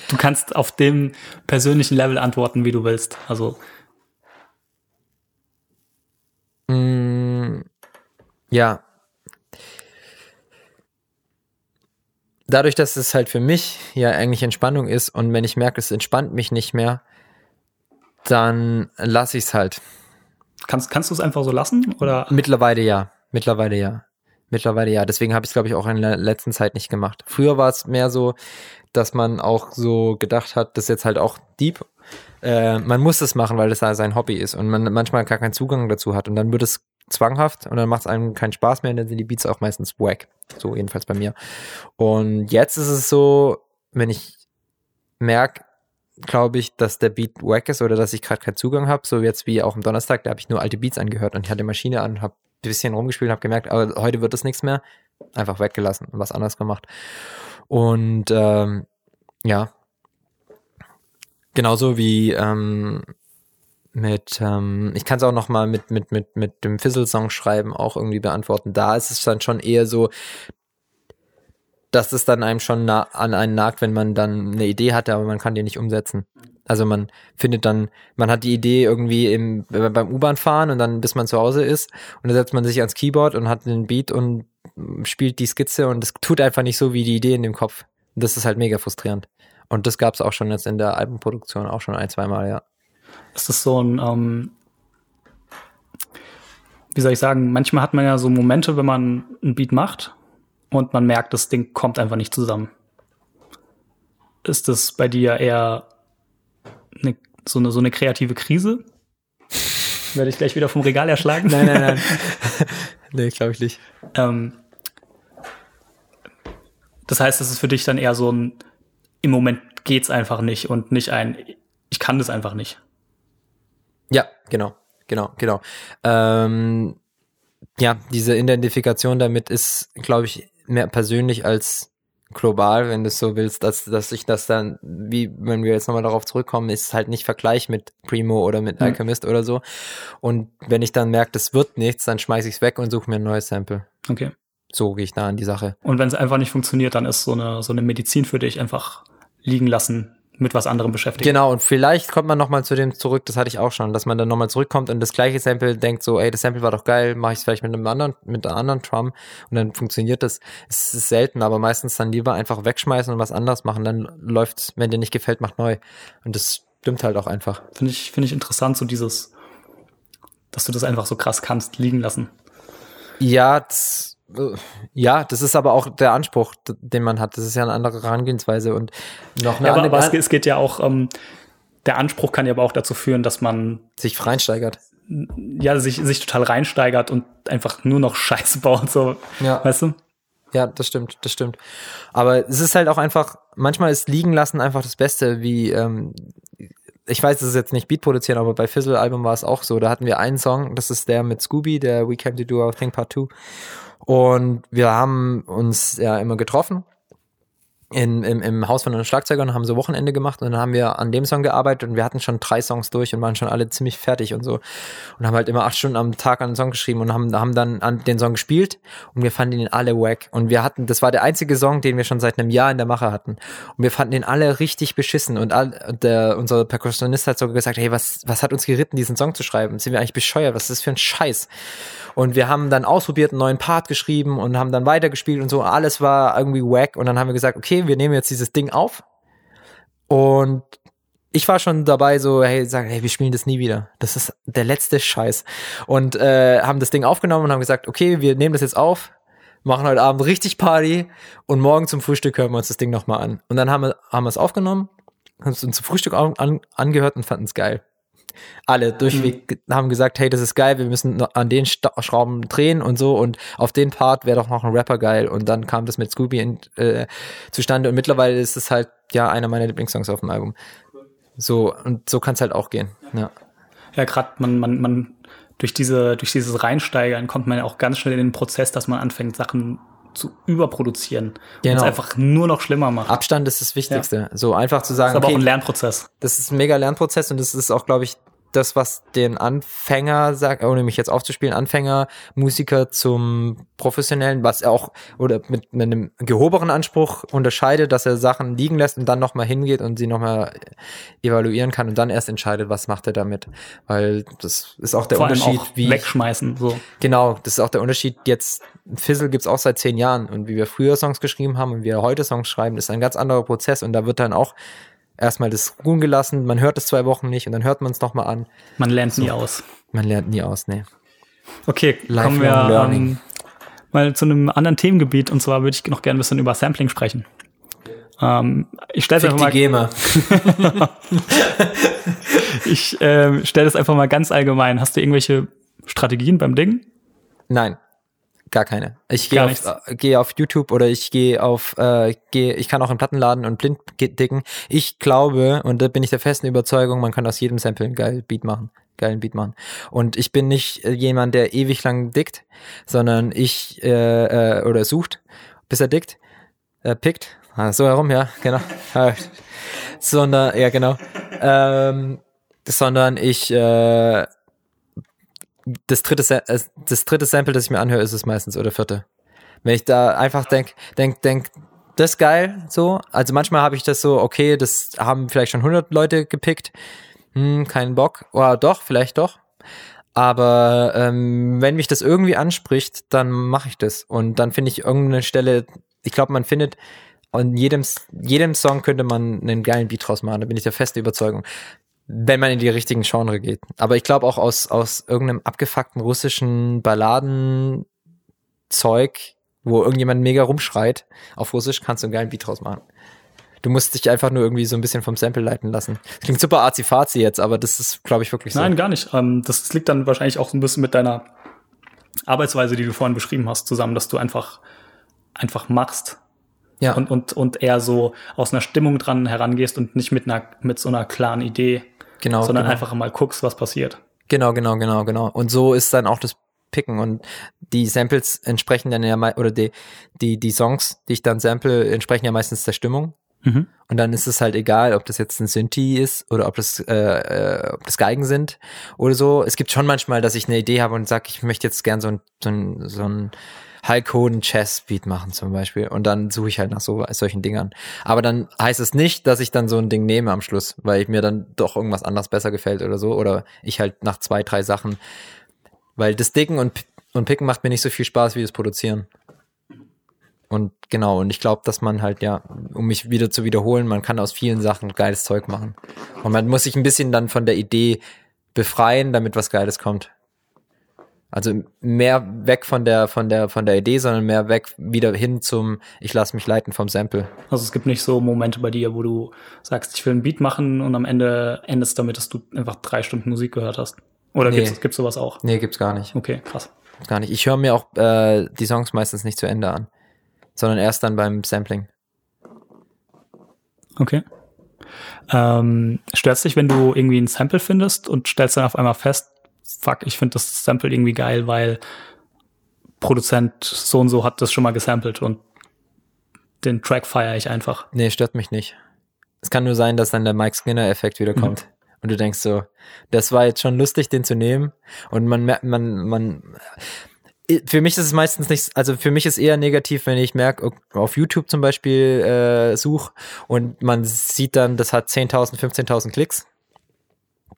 Du kannst auf dem persönlichen Level antworten, wie du willst. Also, Mm, ja. Dadurch, dass es halt für mich ja eigentlich Entspannung ist und wenn ich merke, es entspannt mich nicht mehr, dann lasse ich es halt. kannst, kannst du es einfach so lassen? Oder Mittlerweile ja. Mittlerweile ja. Mittlerweile ja. Deswegen habe ich es, glaube ich, auch in der letzten Zeit nicht gemacht. Früher war es mehr so, dass man auch so gedacht hat, das ist jetzt halt auch deep. Äh, man muss das machen, weil das sein Hobby ist und man manchmal gar keinen Zugang dazu hat. Und dann wird es zwanghaft und dann macht es einem keinen Spaß mehr und dann sind die Beats auch meistens wack. So jedenfalls bei mir. Und jetzt ist es so, wenn ich merke, glaube ich, dass der Beat wack ist oder dass ich gerade keinen Zugang habe, so jetzt wie auch am Donnerstag, da habe ich nur alte Beats angehört und ich hatte Maschine an, habe ein bisschen rumgespielt, habe gemerkt, aber heute wird das nichts mehr, einfach weggelassen und was anderes gemacht. Und ähm, ja, genauso wie ähm, mit, ähm, ich kann es auch noch mal mit mit mit mit dem Fizzle-Song schreiben auch irgendwie beantworten. Da ist es dann schon eher so, dass es dann einem schon an einen nagt, wenn man dann eine Idee hatte, aber man kann die nicht umsetzen. Also man findet dann, man hat die Idee irgendwie im, beim U-Bahn fahren und dann bis man zu Hause ist und dann setzt man sich ans Keyboard und hat den Beat und spielt die Skizze und es tut einfach nicht so wie die Idee in dem Kopf. Und das ist halt mega frustrierend. Und das gab es auch schon jetzt in der Albenproduktion auch schon ein, zwei Mal, ja. ist das so ein, ähm, wie soll ich sagen, manchmal hat man ja so Momente, wenn man ein Beat macht und man merkt, das Ding kommt einfach nicht zusammen. Ist das bei dir eher eine, so, eine, so eine kreative Krise? Werde ich gleich wieder vom Regal erschlagen? Nein, nein, nein. nee, glaube ich nicht. Ähm, das heißt, es ist für dich dann eher so ein, im Moment geht's einfach nicht und nicht ein, ich kann das einfach nicht. Ja, genau, genau, genau. Ähm, ja, diese Identifikation damit ist, glaube ich, mehr persönlich als global, wenn du es so willst, dass, dass ich das dann, wie wenn wir jetzt nochmal darauf zurückkommen, ist halt nicht Vergleich mit Primo oder mit Mhm. Alchemist oder so. Und wenn ich dann merke, das wird nichts, dann schmeiß ich es weg und suche mir ein neues Sample. Okay. So gehe ich da an die Sache. Und wenn es einfach nicht funktioniert, dann ist so eine, so eine Medizin für dich einfach liegen lassen, mit was anderem beschäftigen. Genau, und vielleicht kommt man nochmal zu dem zurück, das hatte ich auch schon, dass man dann nochmal zurückkommt und das gleiche Sample denkt so, ey, das Sample war doch geil, mache ich es vielleicht mit einem anderen, mit einer anderen Drum und dann funktioniert das. Es ist selten, aber meistens dann lieber einfach wegschmeißen und was anderes machen, dann läuft's, wenn dir nicht gefällt, mach neu. Und das stimmt halt auch einfach. Finde ich, finde ich interessant, so dieses, dass du das einfach so krass kannst, liegen lassen. Ja, das, ja, das ist aber auch der Anspruch, den man hat. Das ist ja eine andere Herangehensweise und noch eine Ja, aber, andere, aber es, geht- es geht ja auch, ähm, der Anspruch kann ja aber auch dazu führen, dass man sich reinsteigert. ja sich, sich total reinsteigert und einfach nur noch Scheiße baut, so, Ja. weißt du? Ja, das stimmt, das stimmt. Aber es ist halt auch einfach, manchmal ist liegen lassen einfach das Beste, wie, ähm, ich weiß, das ist jetzt nicht Beat produzieren, aber bei Fizzle Album war es auch so. Da hatten wir einen Song, das ist der mit Scooby, der We Came to Do Our Thing Part 2. Und wir haben uns ja immer getroffen in, im, im Haus von einem Schlagzeuger und haben so Wochenende gemacht und dann haben wir an dem Song gearbeitet und wir hatten schon drei Songs durch und waren schon alle ziemlich fertig und so und haben halt immer acht Stunden am Tag an den Song geschrieben und haben, haben dann an den Song gespielt und wir fanden ihn alle wack und wir hatten, das war der einzige Song, den wir schon seit einem Jahr in der Mache hatten und wir fanden ihn alle richtig beschissen und all, der, unser Perkussionist hat sogar gesagt, hey, was, was hat uns geritten, diesen Song zu schreiben? Sind wir eigentlich bescheuert? Was ist das für ein Scheiß? Und wir haben dann ausprobiert, einen neuen Part geschrieben und haben dann weitergespielt und so. Alles war irgendwie wack. Und dann haben wir gesagt, okay, wir nehmen jetzt dieses Ding auf. Und ich war schon dabei, so, hey, sagen, hey, wir spielen das nie wieder. Das ist der letzte Scheiß. Und äh, haben das Ding aufgenommen und haben gesagt, okay, wir nehmen das jetzt auf. machen heute Abend richtig Party und morgen zum Frühstück hören wir uns das Ding nochmal an. Und dann haben wir, haben es aufgenommen, haben es uns zum Frühstück an, angehört und fanden es geil. Alle durchweg mhm. haben gesagt, hey, das ist geil, wir müssen an den Schrauben drehen und so und auf den Part wäre doch noch ein Rapper geil und dann kam das mit Scooby in, äh, zustande und mittlerweile ist es halt ja einer meiner Lieblingssongs auf dem Album. So und so kann es halt auch gehen. Ja, ja gerade man, man, man durch diese durch dieses Reinsteigern kommt man ja auch ganz schnell in den Prozess, dass man anfängt Sachen zu überproduzieren genau. und es einfach nur noch schlimmer macht. Abstand ist das Wichtigste. Ja. So einfach zu sagen. Das ist aber okay, auch ein Lernprozess. Das ist ein mega Lernprozess und das ist auch, glaube ich, das, was den Anfänger sagt, ohne mich jetzt aufzuspielen, Anfänger, Musiker zum professionellen, was er auch oder mit, mit einem gehobenen Anspruch unterscheidet, dass er Sachen liegen lässt und dann nochmal hingeht und sie nochmal evaluieren kann und dann erst entscheidet, was macht er damit. Weil das ist auch der Vor Unterschied, auch wie. Wegschmeißen, so. Genau, das ist auch der Unterschied. Jetzt, Fizzle gibt's auch seit zehn Jahren und wie wir früher Songs geschrieben haben und wie wir heute Songs schreiben, ist ein ganz anderer Prozess und da wird dann auch erstmal das ruhen gelassen, man hört es zwei Wochen nicht und dann hört man es nochmal an. Man lernt so. nie aus. Man lernt nie aus, nee. Okay, Life kommen wir ähm, mal zu einem anderen Themengebiet und zwar würde ich noch gerne ein bisschen über Sampling sprechen. Ähm, ich stelle einfach mal. GEMA. ich äh, stelle das einfach mal ganz allgemein. Hast du irgendwelche Strategien beim Ding? Nein. Gar keine. Ich gehe auf, äh, geh auf YouTube oder ich gehe auf, äh, geh, ich kann auch im Plattenladen und blind dicken. Ich glaube, und da bin ich der festen Überzeugung, man kann aus jedem Sample einen geilen Beat machen. Geilen Beat machen. Und ich bin nicht äh, jemand, der ewig lang dickt, sondern ich, äh, äh, oder sucht, bis er dickt, äh, pickt. Ah, so herum, ja, genau. sondern, ja, genau. Ähm, sondern ich, äh, das dritte, äh, das dritte Sample, das ich mir anhöre, ist es meistens oder vierte. Wenn ich da einfach denk, denk, denk, das ist geil, so. Also manchmal habe ich das so, okay, das haben vielleicht schon 100 Leute gepickt. Hm, keinen Bock. Oder doch, vielleicht doch. Aber ähm, wenn mich das irgendwie anspricht, dann mache ich das. Und dann finde ich irgendeine Stelle, ich glaube, man findet, in jedem, jedem Song könnte man einen geilen Beat draus machen, da bin ich der feste Überzeugung wenn man in die richtigen Genre geht. Aber ich glaube auch aus, aus irgendeinem abgefuckten russischen Balladenzeug, wo irgendjemand mega rumschreit, auf Russisch kannst du einen geilen Beat draus machen. Du musst dich einfach nur irgendwie so ein bisschen vom Sample leiten lassen. klingt super arzi-fazi jetzt, aber das ist, glaube ich, wirklich so. Nein, gar nicht. Ähm, das liegt dann wahrscheinlich auch so ein bisschen mit deiner Arbeitsweise, die du vorhin beschrieben hast, zusammen, dass du einfach, einfach machst. Ja. Und, und, und eher so aus einer Stimmung dran herangehst und nicht mit einer, mit so einer klaren Idee Genau. Sondern genau. einfach mal guckst, was passiert. Genau, genau, genau, genau. Und so ist dann auch das Picken und die Samples entsprechen dann ja oder die, die, die Songs, die ich dann sample, entsprechen ja meistens der Stimmung. Mhm. Und dann ist es halt egal, ob das jetzt ein Synthi ist oder ob das, äh, äh, ob das Geigen sind oder so. Es gibt schon manchmal, dass ich eine Idee habe und sage, ich möchte jetzt gern so ein, so ein, so ein Hulk Hogan Chess Beat machen zum Beispiel. Und dann suche ich halt nach so solchen Dingern. Aber dann heißt es nicht, dass ich dann so ein Ding nehme am Schluss, weil mir dann doch irgendwas anderes besser gefällt oder so. Oder ich halt nach zwei, drei Sachen. Weil das Dicken und, und Picken macht mir nicht so viel Spaß wie das Produzieren. Und genau, und ich glaube, dass man halt, ja, um mich wieder zu wiederholen, man kann aus vielen Sachen geiles Zeug machen. Und man muss sich ein bisschen dann von der Idee befreien, damit was Geiles kommt. Also mehr weg von der, von der, von der Idee, sondern mehr weg wieder hin zum, ich lasse mich leiten vom Sample. Also es gibt nicht so Momente bei dir, wo du sagst, ich will ein Beat machen und am Ende endest damit, dass du einfach drei Stunden Musik gehört hast. Oder nee. gibt's, gibt's sowas auch? Nee, gibt's gar nicht. Okay, krass. Gar nicht. Ich höre mir auch äh, die Songs meistens nicht zu Ende an, sondern erst dann beim Sampling. Okay. Ähm, störst dich, wenn du irgendwie ein Sample findest und stellst dann auf einmal fest, fuck, ich finde das Sample irgendwie geil, weil Produzent so und so hat das schon mal gesampelt und den Track feiere ich einfach. Nee, stört mich nicht. Es kann nur sein, dass dann der Mike Skinner-Effekt wieder kommt. Mhm. Und du denkst so, das war jetzt schon lustig, den zu nehmen. Und man merkt, man, man, für mich ist es meistens nicht, also für mich ist eher negativ, wenn ich merke, auf YouTube zum Beispiel äh, such und man sieht dann, das hat 10.000, 15.000 Klicks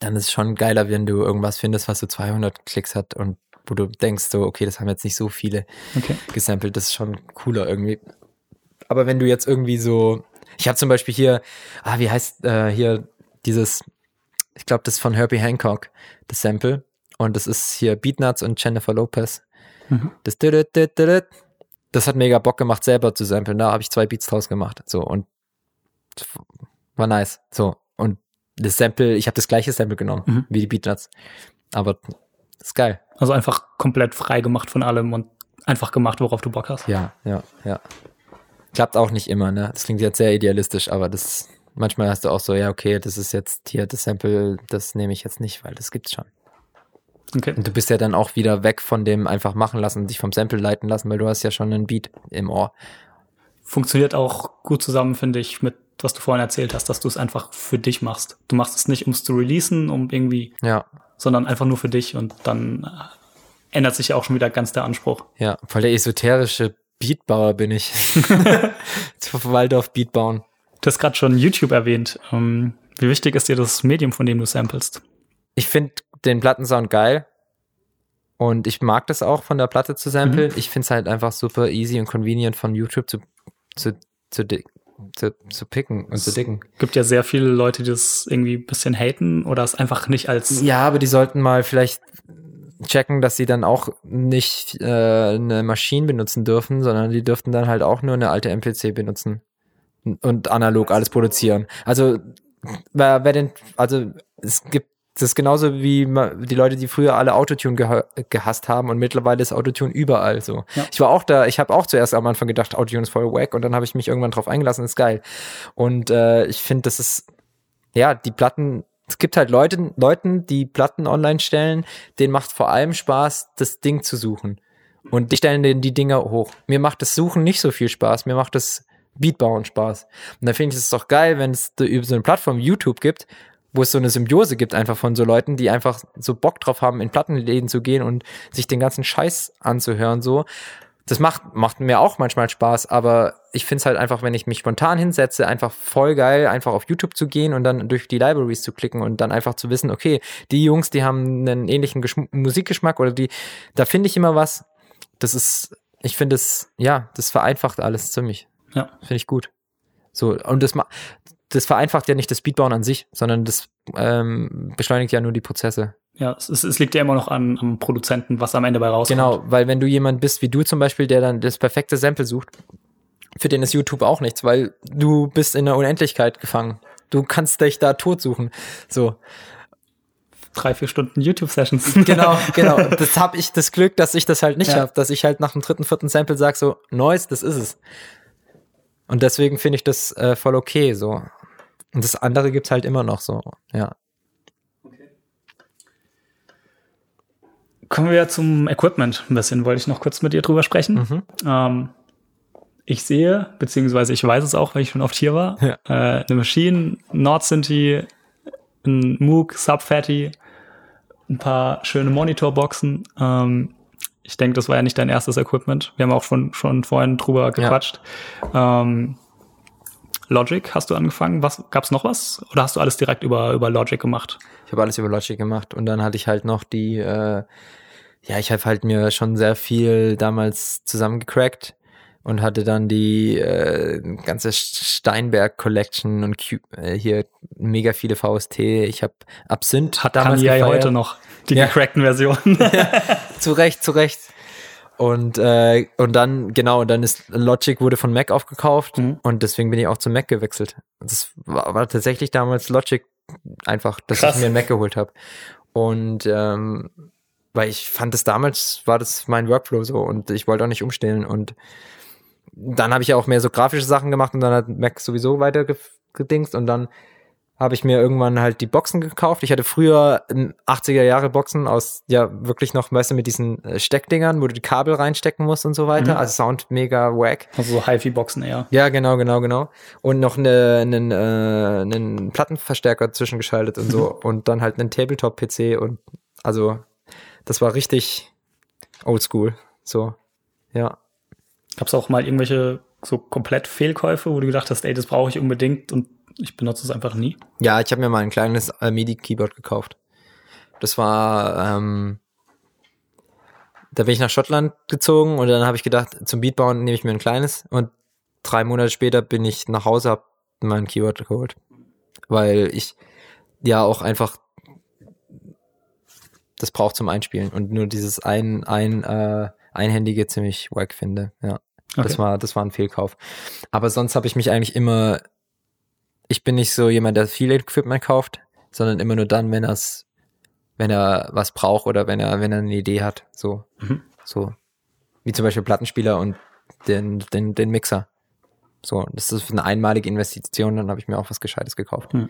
dann ist es schon geiler, wenn du irgendwas findest, was so 200 Klicks hat und wo du denkst so, okay, das haben jetzt nicht so viele okay. gesampelt, das ist schon cooler irgendwie. Aber wenn du jetzt irgendwie so, ich habe zum Beispiel hier, ah, wie heißt äh, hier dieses, ich glaube, das ist von Herbie Hancock, das Sample. Und das ist hier Beatnuts und Jennifer Lopez. Mhm. Das das hat mega Bock gemacht, selber zu samplen. Da habe ich zwei Beats draus gemacht. So und war nice. So und das Sample, ich habe das gleiche Sample genommen Mhm. wie die Beatnuts. Aber das ist geil. Also einfach komplett frei gemacht von allem und einfach gemacht, worauf du Bock hast. Ja, ja, ja. Klappt auch nicht immer, ne? Das klingt jetzt sehr idealistisch, aber das manchmal hast du auch so, ja, okay, das ist jetzt hier das Sample, das nehme ich jetzt nicht, weil das gibt's schon. Okay. Und du bist ja dann auch wieder weg von dem einfach machen lassen und dich vom Sample leiten lassen, weil du hast ja schon einen Beat im Ohr. Funktioniert auch gut zusammen, finde ich, mit was du vorhin erzählt hast, dass du es einfach für dich machst. Du machst es nicht, um es zu releasen, um irgendwie, Ja, sondern einfach nur für dich und dann äh, ändert sich ja auch schon wieder ganz der Anspruch. ja, voll der esoterische Beatbauer bin ich. Waldorf Beat bauen. Du hast gerade schon YouTube erwähnt. Ähm, wie wichtig ist dir das Medium, von dem du samplest? Ich finde den Plattensound geil. Und ich mag das auch von der Platte zu samplen. Ich finde es halt einfach super easy und convenient von YouTube zu, zu, zu, zu, zu picken und zu dicken. Gibt ja sehr viele Leute, die das irgendwie ein bisschen haten oder es einfach nicht als Ja, aber die sollten mal vielleicht checken, dass sie dann auch nicht äh, eine Maschine benutzen dürfen, sondern die dürften dann halt auch nur eine alte MPC benutzen und analog alles produzieren. Also wer, wer denn, also es gibt das ist genauso wie die Leute, die früher alle Autotune geha gehasst haben und mittlerweile ist Autotune überall so. Ja. Ich war auch da, ich habe auch zuerst am Anfang gedacht, Autotune ist voll wack und dann habe ich mich irgendwann drauf eingelassen, ist geil. Und äh, ich finde, das ist ja, die Platten, es gibt halt Leute, Leuten, die Platten online stellen, denen macht vor allem Spaß, das Ding zu suchen. Und die stellen denen die Dinger hoch. Mir macht das Suchen nicht so viel Spaß, mir macht das Beatbauen Spaß. Und da finde ich es doch geil, wenn es über so eine Plattform YouTube gibt, wo es so eine Symbiose gibt einfach von so Leuten, die einfach so Bock drauf haben, in Plattenläden zu gehen und sich den ganzen Scheiß anzuhören, so. Das macht, macht mir auch manchmal Spaß, aber ich finde es halt einfach, wenn ich mich spontan hinsetze, einfach voll geil, einfach auf YouTube zu gehen und dann durch die Libraries zu klicken und dann einfach zu wissen, okay, die Jungs, die haben einen ähnlichen Geschm Musikgeschmack oder die, da finde ich immer was. Das ist, ich finde es, ja, das vereinfacht alles ziemlich. Ja. Finde ich gut. So, und das, ma- das vereinfacht ja nicht das Beatbauen an sich, sondern das ähm, beschleunigt ja nur die Prozesse. Ja, es, es liegt ja immer noch an, am Produzenten, was am Ende bei rauskommt. Genau, weil wenn du jemand bist wie du zum Beispiel, der dann das perfekte Sample sucht, für den ist YouTube auch nichts, weil du bist in der Unendlichkeit gefangen. Du kannst dich da tot suchen. So. Drei, vier Stunden YouTube-Sessions. Genau, genau. Das habe ich das Glück, dass ich das halt nicht Ja. hab, dass ich halt nach dem dritten, vierten Sample sag so, Noise, das ist es. Und deswegen finde ich das äh, voll okay so. Und das andere gibt's halt immer noch so. Ja. Kommen wir zum Equipment ein bisschen. Wollte ich noch kurz mit dir drüber sprechen. Ähm, ich sehe, beziehungsweise ich weiß es auch, weil ich schon oft hier war, Ja. äh, eine Maschine, Nord Sinti, ein Moog, Subfatty, ein paar schöne Monitorboxen. Ähm, ich denke, das war ja nicht dein erstes Equipment. Wir haben auch schon, schon vorhin drüber gequatscht. Ähm, Logic hast du angefangen. Was gab's noch was? Oder hast du alles direkt über, über Logic gemacht? Ich habe alles über Logic gemacht und dann hatte ich halt noch die, äh, ja, ich habe halt mir schon sehr viel damals zusammengecrackt und hatte dann die äh, ganze Steinberg Collection und Q äh, hier mega viele VST. Ich habe Absinth Hat damals ja gefeiert. heute noch die Ja. gecrackten Versionen. zu Recht, zu Recht. Und, äh, und dann, genau, und dann ist Logic wurde von Mac aufgekauft Mhm. und deswegen bin ich auch zu Mac gewechselt. Das war, war tatsächlich damals Logic einfach, dass Krass. ich mir einen Mac geholt habe. Und ähm, weil ich fand es damals, war das mein Workflow so und ich wollte auch nicht umstellen. Und dann habe ich ja auch mehr so grafische Sachen gemacht und dann hat Mac sowieso weiter ge- gedingst und dann habe ich mir irgendwann halt die Boxen gekauft. Ich hatte früher ähm, 80er Jahre Boxen aus, ja, wirklich noch, weißt du, mit diesen äh, Steckdingern, wo du die Kabel reinstecken musst und so weiter. Mhm. Also Sound mega wack. Also so HiFi-Boxen eher. Ja, genau, genau, genau. Und noch eine, einen, äh, einen Plattenverstärker zwischengeschaltet und so. und dann halt einen Tabletop-PC und also das war richtig oldschool. So, ja. Gab es auch mal irgendwelche so komplett Fehlkäufe, wo du gedacht hast, ey, das brauche ich unbedingt und ich benutze es einfach nie? Ja, ich habe mir mal ein kleines äh, MIDI-Keyboard gekauft. Das war, ähm, da bin ich nach Schottland gezogen und dann habe ich gedacht, zum Beatbauen nehme ich mir ein kleines und drei Monate später bin ich nach Hause, hab mein Keyboard geholt. Weil ich ja auch einfach das braucht zum Einspielen und nur dieses ein, ein, äh, einhändige ziemlich wack finde, ja. Das Okay. war, das war ein Fehlkauf. Aber sonst habe ich mich eigentlich immer, ich bin nicht so jemand, der viel Equipment kauft, sondern immer nur dann, wenn er's, wenn er was braucht oder wenn er, wenn er eine Idee hat. So, Mhm. so. Wie zum Beispiel Plattenspieler und den, den, den Mixer. So, das ist eine einmalige Investition, dann habe ich mir auch was Gescheites gekauft. Hm.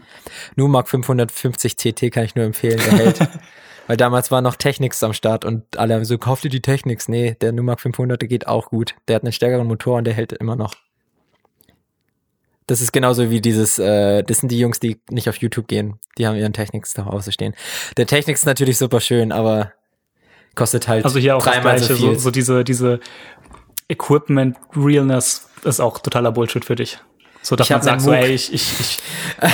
Numark 550 TT kann ich nur empfehlen, der hält. Weil damals war noch Technics am Start und alle haben so, kauf dir die Technics. Nee, der Numark 500, der geht auch gut. Der hat einen stärkeren Motor und der hält immer noch. Das ist genauso wie dieses, äh, das sind die Jungs, die nicht auf YouTube gehen. Die haben ihren Technics zu Hause stehen. Der Technics ist natürlich super schön, aber kostet halt Also hier auch das dreimal so Gleiche, viel. so, so diese, diese Equipment Realness ist auch totaler Bullshit für dich. So, dass Ich man sagt, so, ey, ich, ich, ich,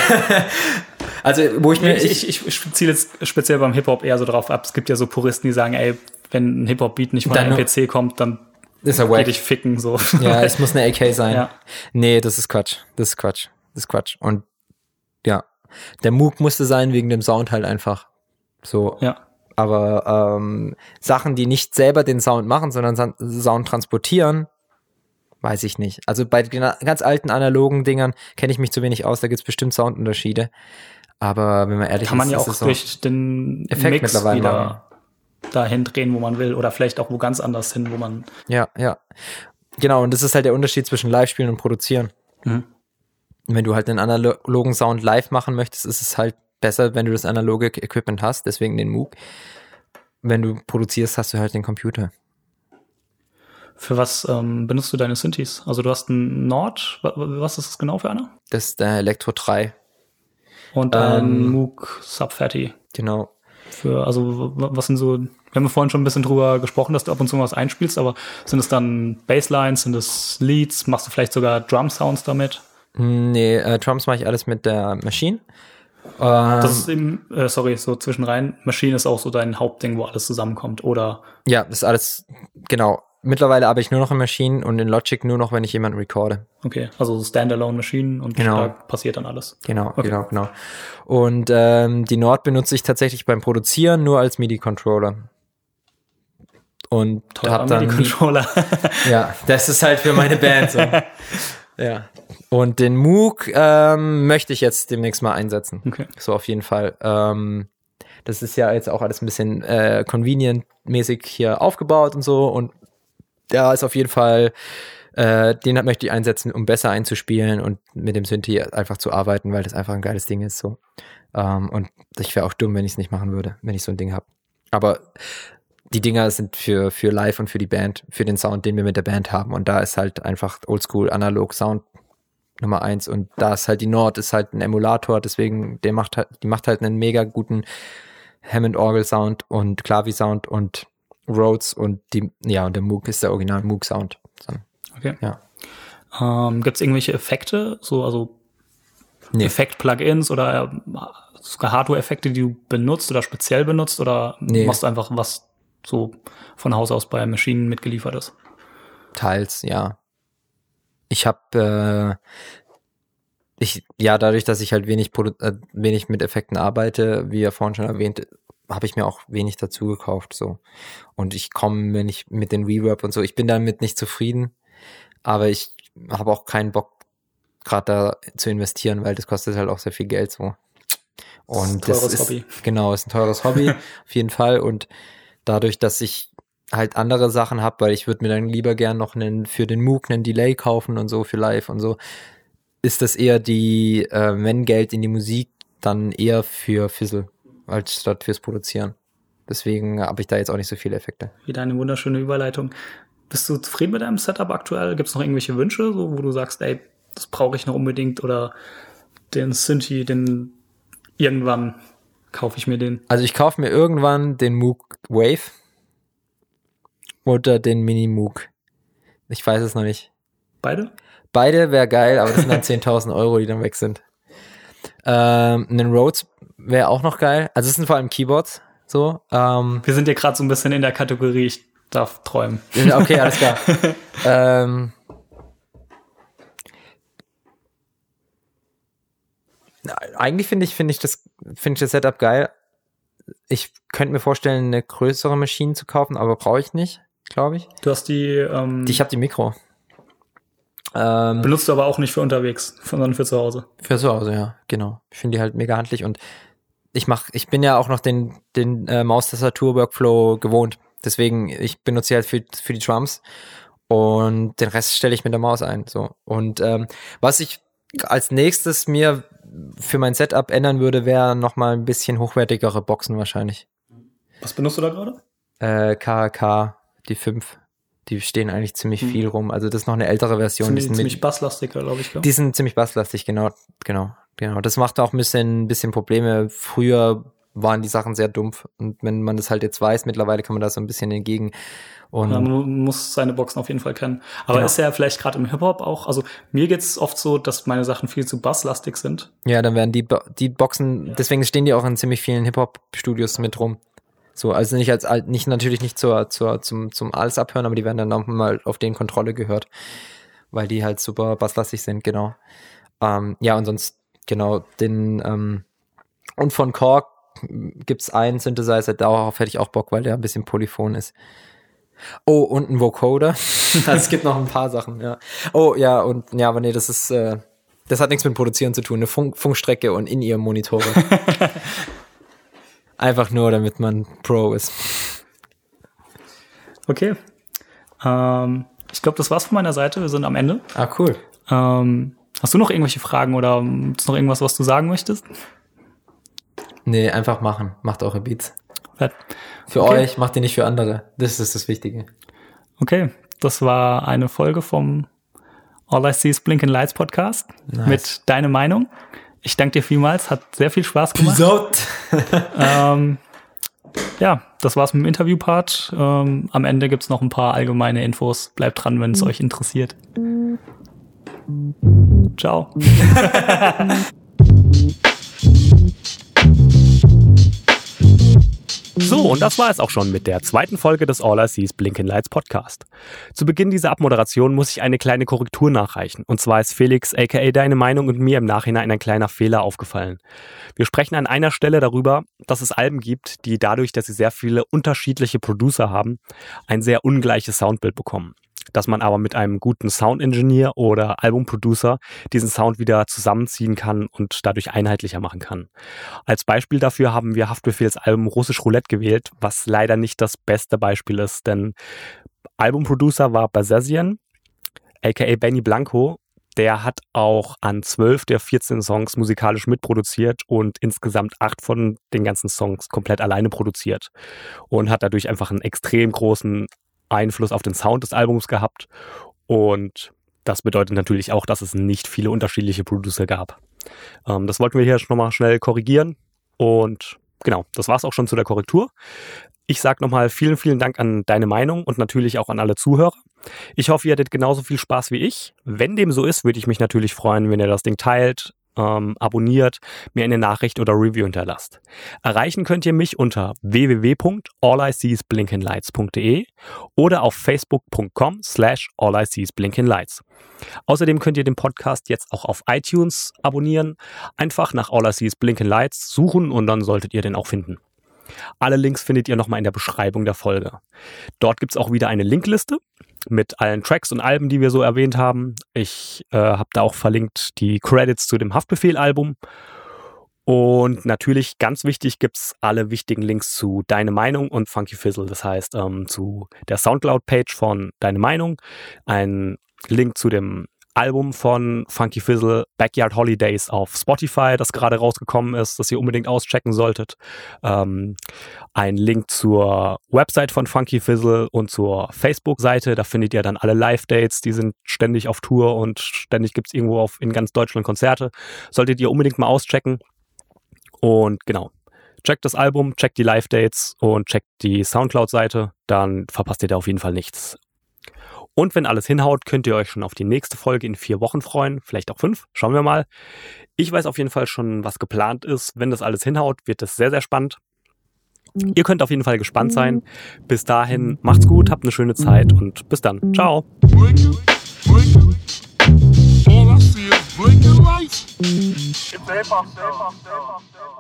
also, wo ich mir, ich, ich, ich ziele jetzt speziell beim Hip-Hop eher so drauf ab. Es gibt ja so Puristen, die sagen, ey, wenn ein Hip-Hop-Beat nicht von nur- PC kommt, dann ist er geh wack. dich ficken, so. Ja, es muss eine AK sein. Ja. Nee, das ist Quatsch. Das ist Quatsch. Das ist Quatsch. Und ja, der Moog musste sein wegen dem Sound halt einfach. So. ja. Aber ähm, Sachen, die nicht selber den Sound machen, sondern Sound transportieren, weiß ich nicht. Also bei ganz alten analogen Dingern kenne ich mich zu wenig aus. Da gibt's bestimmt Soundunterschiede. Aber wenn man ehrlich Kann man ist, ja ist auch durch den Effekt Mix mittlerweile wieder dahin drehen, wo man will. Oder vielleicht auch wo ganz anders hin, wo man. Ja, ja. Genau, und das ist halt der Unterschied zwischen Live-Spielen und Produzieren. Mhm. Wenn du halt den analogen Sound live machen möchtest, ist es halt besser, wenn du das analoge Equipment hast, deswegen den Moog. Wenn du produzierst, hast du halt den Computer. Für was ähm, benutzt du deine Synthes? Also du hast einen Nord, wa- wa- was ist das genau für einer? Das ist der Elektro 3. Und ein Ähm, Moog Sub 30. Genau. Für, also was sind so, wir haben vorhin schon ein bisschen drüber gesprochen, dass du ab und zu was einspielst, aber sind es dann Basslines, sind es Leads, machst du vielleicht sogar Drum Sounds damit? Nee, äh, Drums mache ich alles mit der Maschine. Ähm, Das ist eben, äh, sorry, so zwischenrein, Machine ist auch so dein Hauptding, wo alles zusammenkommt. Oder ja, das ist alles, genau. Mittlerweile arbeite ich nur noch in Maschinen und in Logic nur noch, wenn ich jemanden recorde. okay, also Standalone Maschinen und Genau. da passiert dann alles. Genau, Okay. genau, genau. Und ähm, die Nord benutze ich tatsächlich beim Produzieren nur als MIDI-Controller. Und Teurer hab dann MIDI-Controller. ja, das ist halt für meine Band so. ja. Und den Moog ähm, möchte ich jetzt demnächst mal einsetzen. okay. So auf jeden Fall. Ähm, das ist ja jetzt auch alles ein bisschen äh, convenient-mäßig hier aufgebaut und so. Und da ist auf jeden Fall, äh, den möchte ich einsetzen, um besser einzuspielen und mit dem Synthi einfach zu arbeiten, weil das einfach ein geiles Ding ist. So. Ähm, und ich wäre auch dumm, wenn ich es nicht machen würde, wenn ich so ein Ding habe. Aber die Dinger sind für, für live und für die Band, für den Sound, den wir mit der Band haben. Und da ist halt einfach Oldschool analog Sound Nummer eins. Und da ist halt die Nord, ist halt ein Emulator, deswegen, der macht halt, die macht halt einen mega guten Hammond-Orgel-Sound und Klavi-Sound und Rhodes und die, ja, und der Moog ist der Original Moog-Sound. So, okay. Ja. Ähm, Gibt es irgendwelche Effekte, so also Nee. Effekt-Plugins oder äh, sogar Hardware-Effekte, die du benutzt oder speziell benutzt oder Nee. machst du einfach was so von Haus aus bei Maschinen mitgeliefert ist? Teils, ja. Ich habe äh, ich ja dadurch, dass ich halt wenig äh, wenig mit Effekten arbeite, wie ja vorhin schon erwähnt, habe ich mir auch wenig dazu gekauft so. Und ich komme, wenn ich mit den Reverb und so, ich bin damit nicht zufrieden, aber ich habe auch keinen Bock gerade da zu investieren, weil das kostet halt auch sehr viel Geld so. Und Das ist ein das teures ist Hobby. genau, ist ein teures Hobby auf jeden Fall und dadurch, dass ich halt andere Sachen habe, weil ich würde mir dann lieber gern noch einen für den Moog einen Delay kaufen und so für live und so, ist das eher die, äh, wenn Geld in die Musik, dann eher für Fizzle als statt fürs Produzieren. Deswegen habe ich da jetzt auch nicht so viele Effekte. Wieder eine wunderschöne Überleitung. Bist du zufrieden mit deinem Setup aktuell? Gibt es noch irgendwelche Wünsche, so, wo du sagst, ey, das brauche ich noch unbedingt oder den Synthi, den irgendwann kaufe ich mir den? Also ich kaufe mir irgendwann den Moog Wave oder den Mini Moog. Ich weiß es noch nicht. Beide? Beide wäre geil, aber das sind dann 10.000 Euro, die dann weg sind. Ähm, einen Rhodes wäre auch noch geil. Also es sind vor allem Keyboards. So. Ähm, Wir sind ja gerade so ein bisschen in der Kategorie, ich darf träumen. Okay, alles klar. ähm, eigentlich finde ich, finde ich das, finde ich das Setup geil. Ich könnte mir vorstellen, eine größere Maschine zu kaufen, aber brauche ich nicht, glaube ich. Du hast die, ähm, Ich habe die Mikro. Ähm, Benutzt du aber auch nicht für unterwegs, sondern für zu Hause. Für zu Hause, ja, genau. Ich finde die halt mega handlich und ich mach, ich bin ja auch noch den, den äh, Maustastatur-Workflow gewohnt. Deswegen, ich benutze halt für, für die Drums und den Rest stelle ich mit der Maus ein. So. Und ähm, was ich als nächstes mir für mein Setup ändern würde, wäre nochmal ein bisschen hochwertigere Boxen wahrscheinlich. Was benutzt du da gerade? Äh, KK, die 5. Die stehen eigentlich ziemlich Hm. viel rum. Also das ist noch eine ältere Version. Sind Die die sind, ziemlich basslastiger, glaube ich. gell? die sind ziemlich basslastig, genau, genau, genau. Das macht auch ein bisschen, ein bisschen Probleme. Früher waren die Sachen sehr dumpf. Und wenn man das halt jetzt weiß, mittlerweile kann man da so ein bisschen entgegen. Und Ja, man muss seine Boxen auf jeden Fall kennen. Aber Genau. ist ja vielleicht gerade im Hip-Hop auch, also mir geht's oft so, dass meine Sachen viel zu basslastig sind. Ja, dann werden die, Bo- die Boxen, deswegen stehen die auch in ziemlich vielen Hip-Hop-Studios mit rum. So, also nicht als nicht natürlich nicht zur, zur, zum, zum alles abhören, aber die werden dann auch mal auf den Kontrolle gehört. Weil die halt super basslastig sind, genau. Ähm, ja, und sonst, genau, den, ähm, und von Korg gibt's einen Synthesizer, darauf hätte ich auch Bock, weil der ein bisschen polyphon ist. Oh, und ein Vocoder. also es gibt noch ein paar Sachen, ja. Oh, ja, und ja, aber nee, das ist, äh, das hat nichts mit Produzieren zu tun. Eine Funk Funkstrecke und in ihr Monitore. Einfach nur, damit man Pro ist. Okay. Ähm, ich glaube, das war's von meiner Seite. Wir sind am Ende. Ah, cool. Ähm, hast du noch irgendwelche Fragen oder ist noch irgendwas, was du sagen möchtest? Nee, einfach machen. Macht eure Beats. Fett. Für Okay. euch, macht ihr nicht für andere. Das ist das Wichtige. Okay, das war eine Folge vom All I See is Blinking Lights Podcast Nice. mit deine Meinung. Ich danke dir vielmals, hat sehr viel Spaß gemacht. out. ähm, ja, das war's mit dem Interview-Part. Ähm, am Ende gibt's noch ein paar allgemeine Infos. Bleibt dran, wenn es euch interessiert. Ciao. So, und das war es auch schon mit der zweiten Folge des All I Sees Blinking Lights Podcast. Zu Beginn dieser Abmoderation muss ich eine kleine Korrektur nachreichen. Und zwar ist Felix, aka Deine Meinung und mir im Nachhinein ein kleiner Fehler aufgefallen. Wir sprechen an einer Stelle darüber, dass es Alben gibt, die dadurch, dass sie sehr viele unterschiedliche Producer haben, ein sehr ungleiches Soundbild bekommen. Dass man aber mit einem guten Sound-Engineer oder Albumproducer diesen Sound wieder zusammenziehen kann und dadurch einheitlicher machen kann. Als Beispiel dafür haben wir Haftbefehls Album Russisch Roulette gewählt, was leider nicht das beste Beispiel ist, denn Albumproducer war Basesian, aka Benny Blanco. Der hat auch an 12 der 14 Songs musikalisch mitproduziert und insgesamt acht von den ganzen Songs komplett alleine produziert und hat dadurch einfach einen extrem großen Einfluss auf den Sound des Albums gehabt und das bedeutet natürlich auch, dass es nicht viele unterschiedliche Producer gab. Ähm, das wollten wir hier nochmal schnell korrigieren. Und genau, das war's auch schon zu der Korrektur. Ich sage nochmal vielen, vielen Dank an deine Meinung und natürlich auch an alle Zuhörer. Ich hoffe, ihr hattet genauso viel Spaß wie ich. Wenn dem so ist, würde ich mich natürlich freuen, wenn ihr das Ding teilt, ähm, abonniert, mir eine Nachricht oder Review hinterlasst. Erreichen könnt ihr mich unter www.alliseesblinkenlights.de oder auf facebook.com slash alliseesblinkenlights. Außerdem könnt ihr den Podcast jetzt auch auf iTunes abonnieren. Einfach nach All I See is Blinking Lights suchen und dann solltet ihr den auch finden. Alle Links findet ihr nochmal in der Beschreibung der Folge. Dort gibt's auch wieder eine Linkliste mit allen Tracks und Alben, die wir so erwähnt haben. Ich äh, habe da auch verlinkt die Credits zu dem Haftbefehl-Album. Und natürlich, ganz wichtig, gibt's alle wichtigen Links zu Deine Meinung und Funky Fizzle. Das heißt, ähm, zu der Soundcloud-Page von Deine Meinung, ein Link zu dem Album von Funky Fizzle, Backyard Holidays auf Spotify, das gerade rausgekommen ist, das ihr unbedingt auschecken solltet. Ähm, ein Link zur Website von Funky Fizzle und zur Facebook-Seite. Da findet ihr dann alle Live-Dates, die sind ständig auf Tour und ständig gibt's irgendwo auf, in ganz Deutschland Konzerte. Solltet ihr unbedingt mal auschecken. Und genau, checkt das Album, checkt die Live-Dates und checkt die Soundcloud-Seite, dann verpasst ihr da auf jeden Fall nichts. Und wenn alles hinhaut, könnt ihr euch schon auf die nächste Folge in vier Wochen freuen, vielleicht auch fünf, schauen wir mal. Ich weiß auf jeden Fall schon, was geplant ist. Wenn das alles hinhaut, wird es sehr, sehr spannend. Ihr könnt auf jeden Fall gespannt sein. Bis dahin, macht's gut, habt eine schöne Zeit und bis dann. Ciao. All I see is blinking lights. It's a hip hop.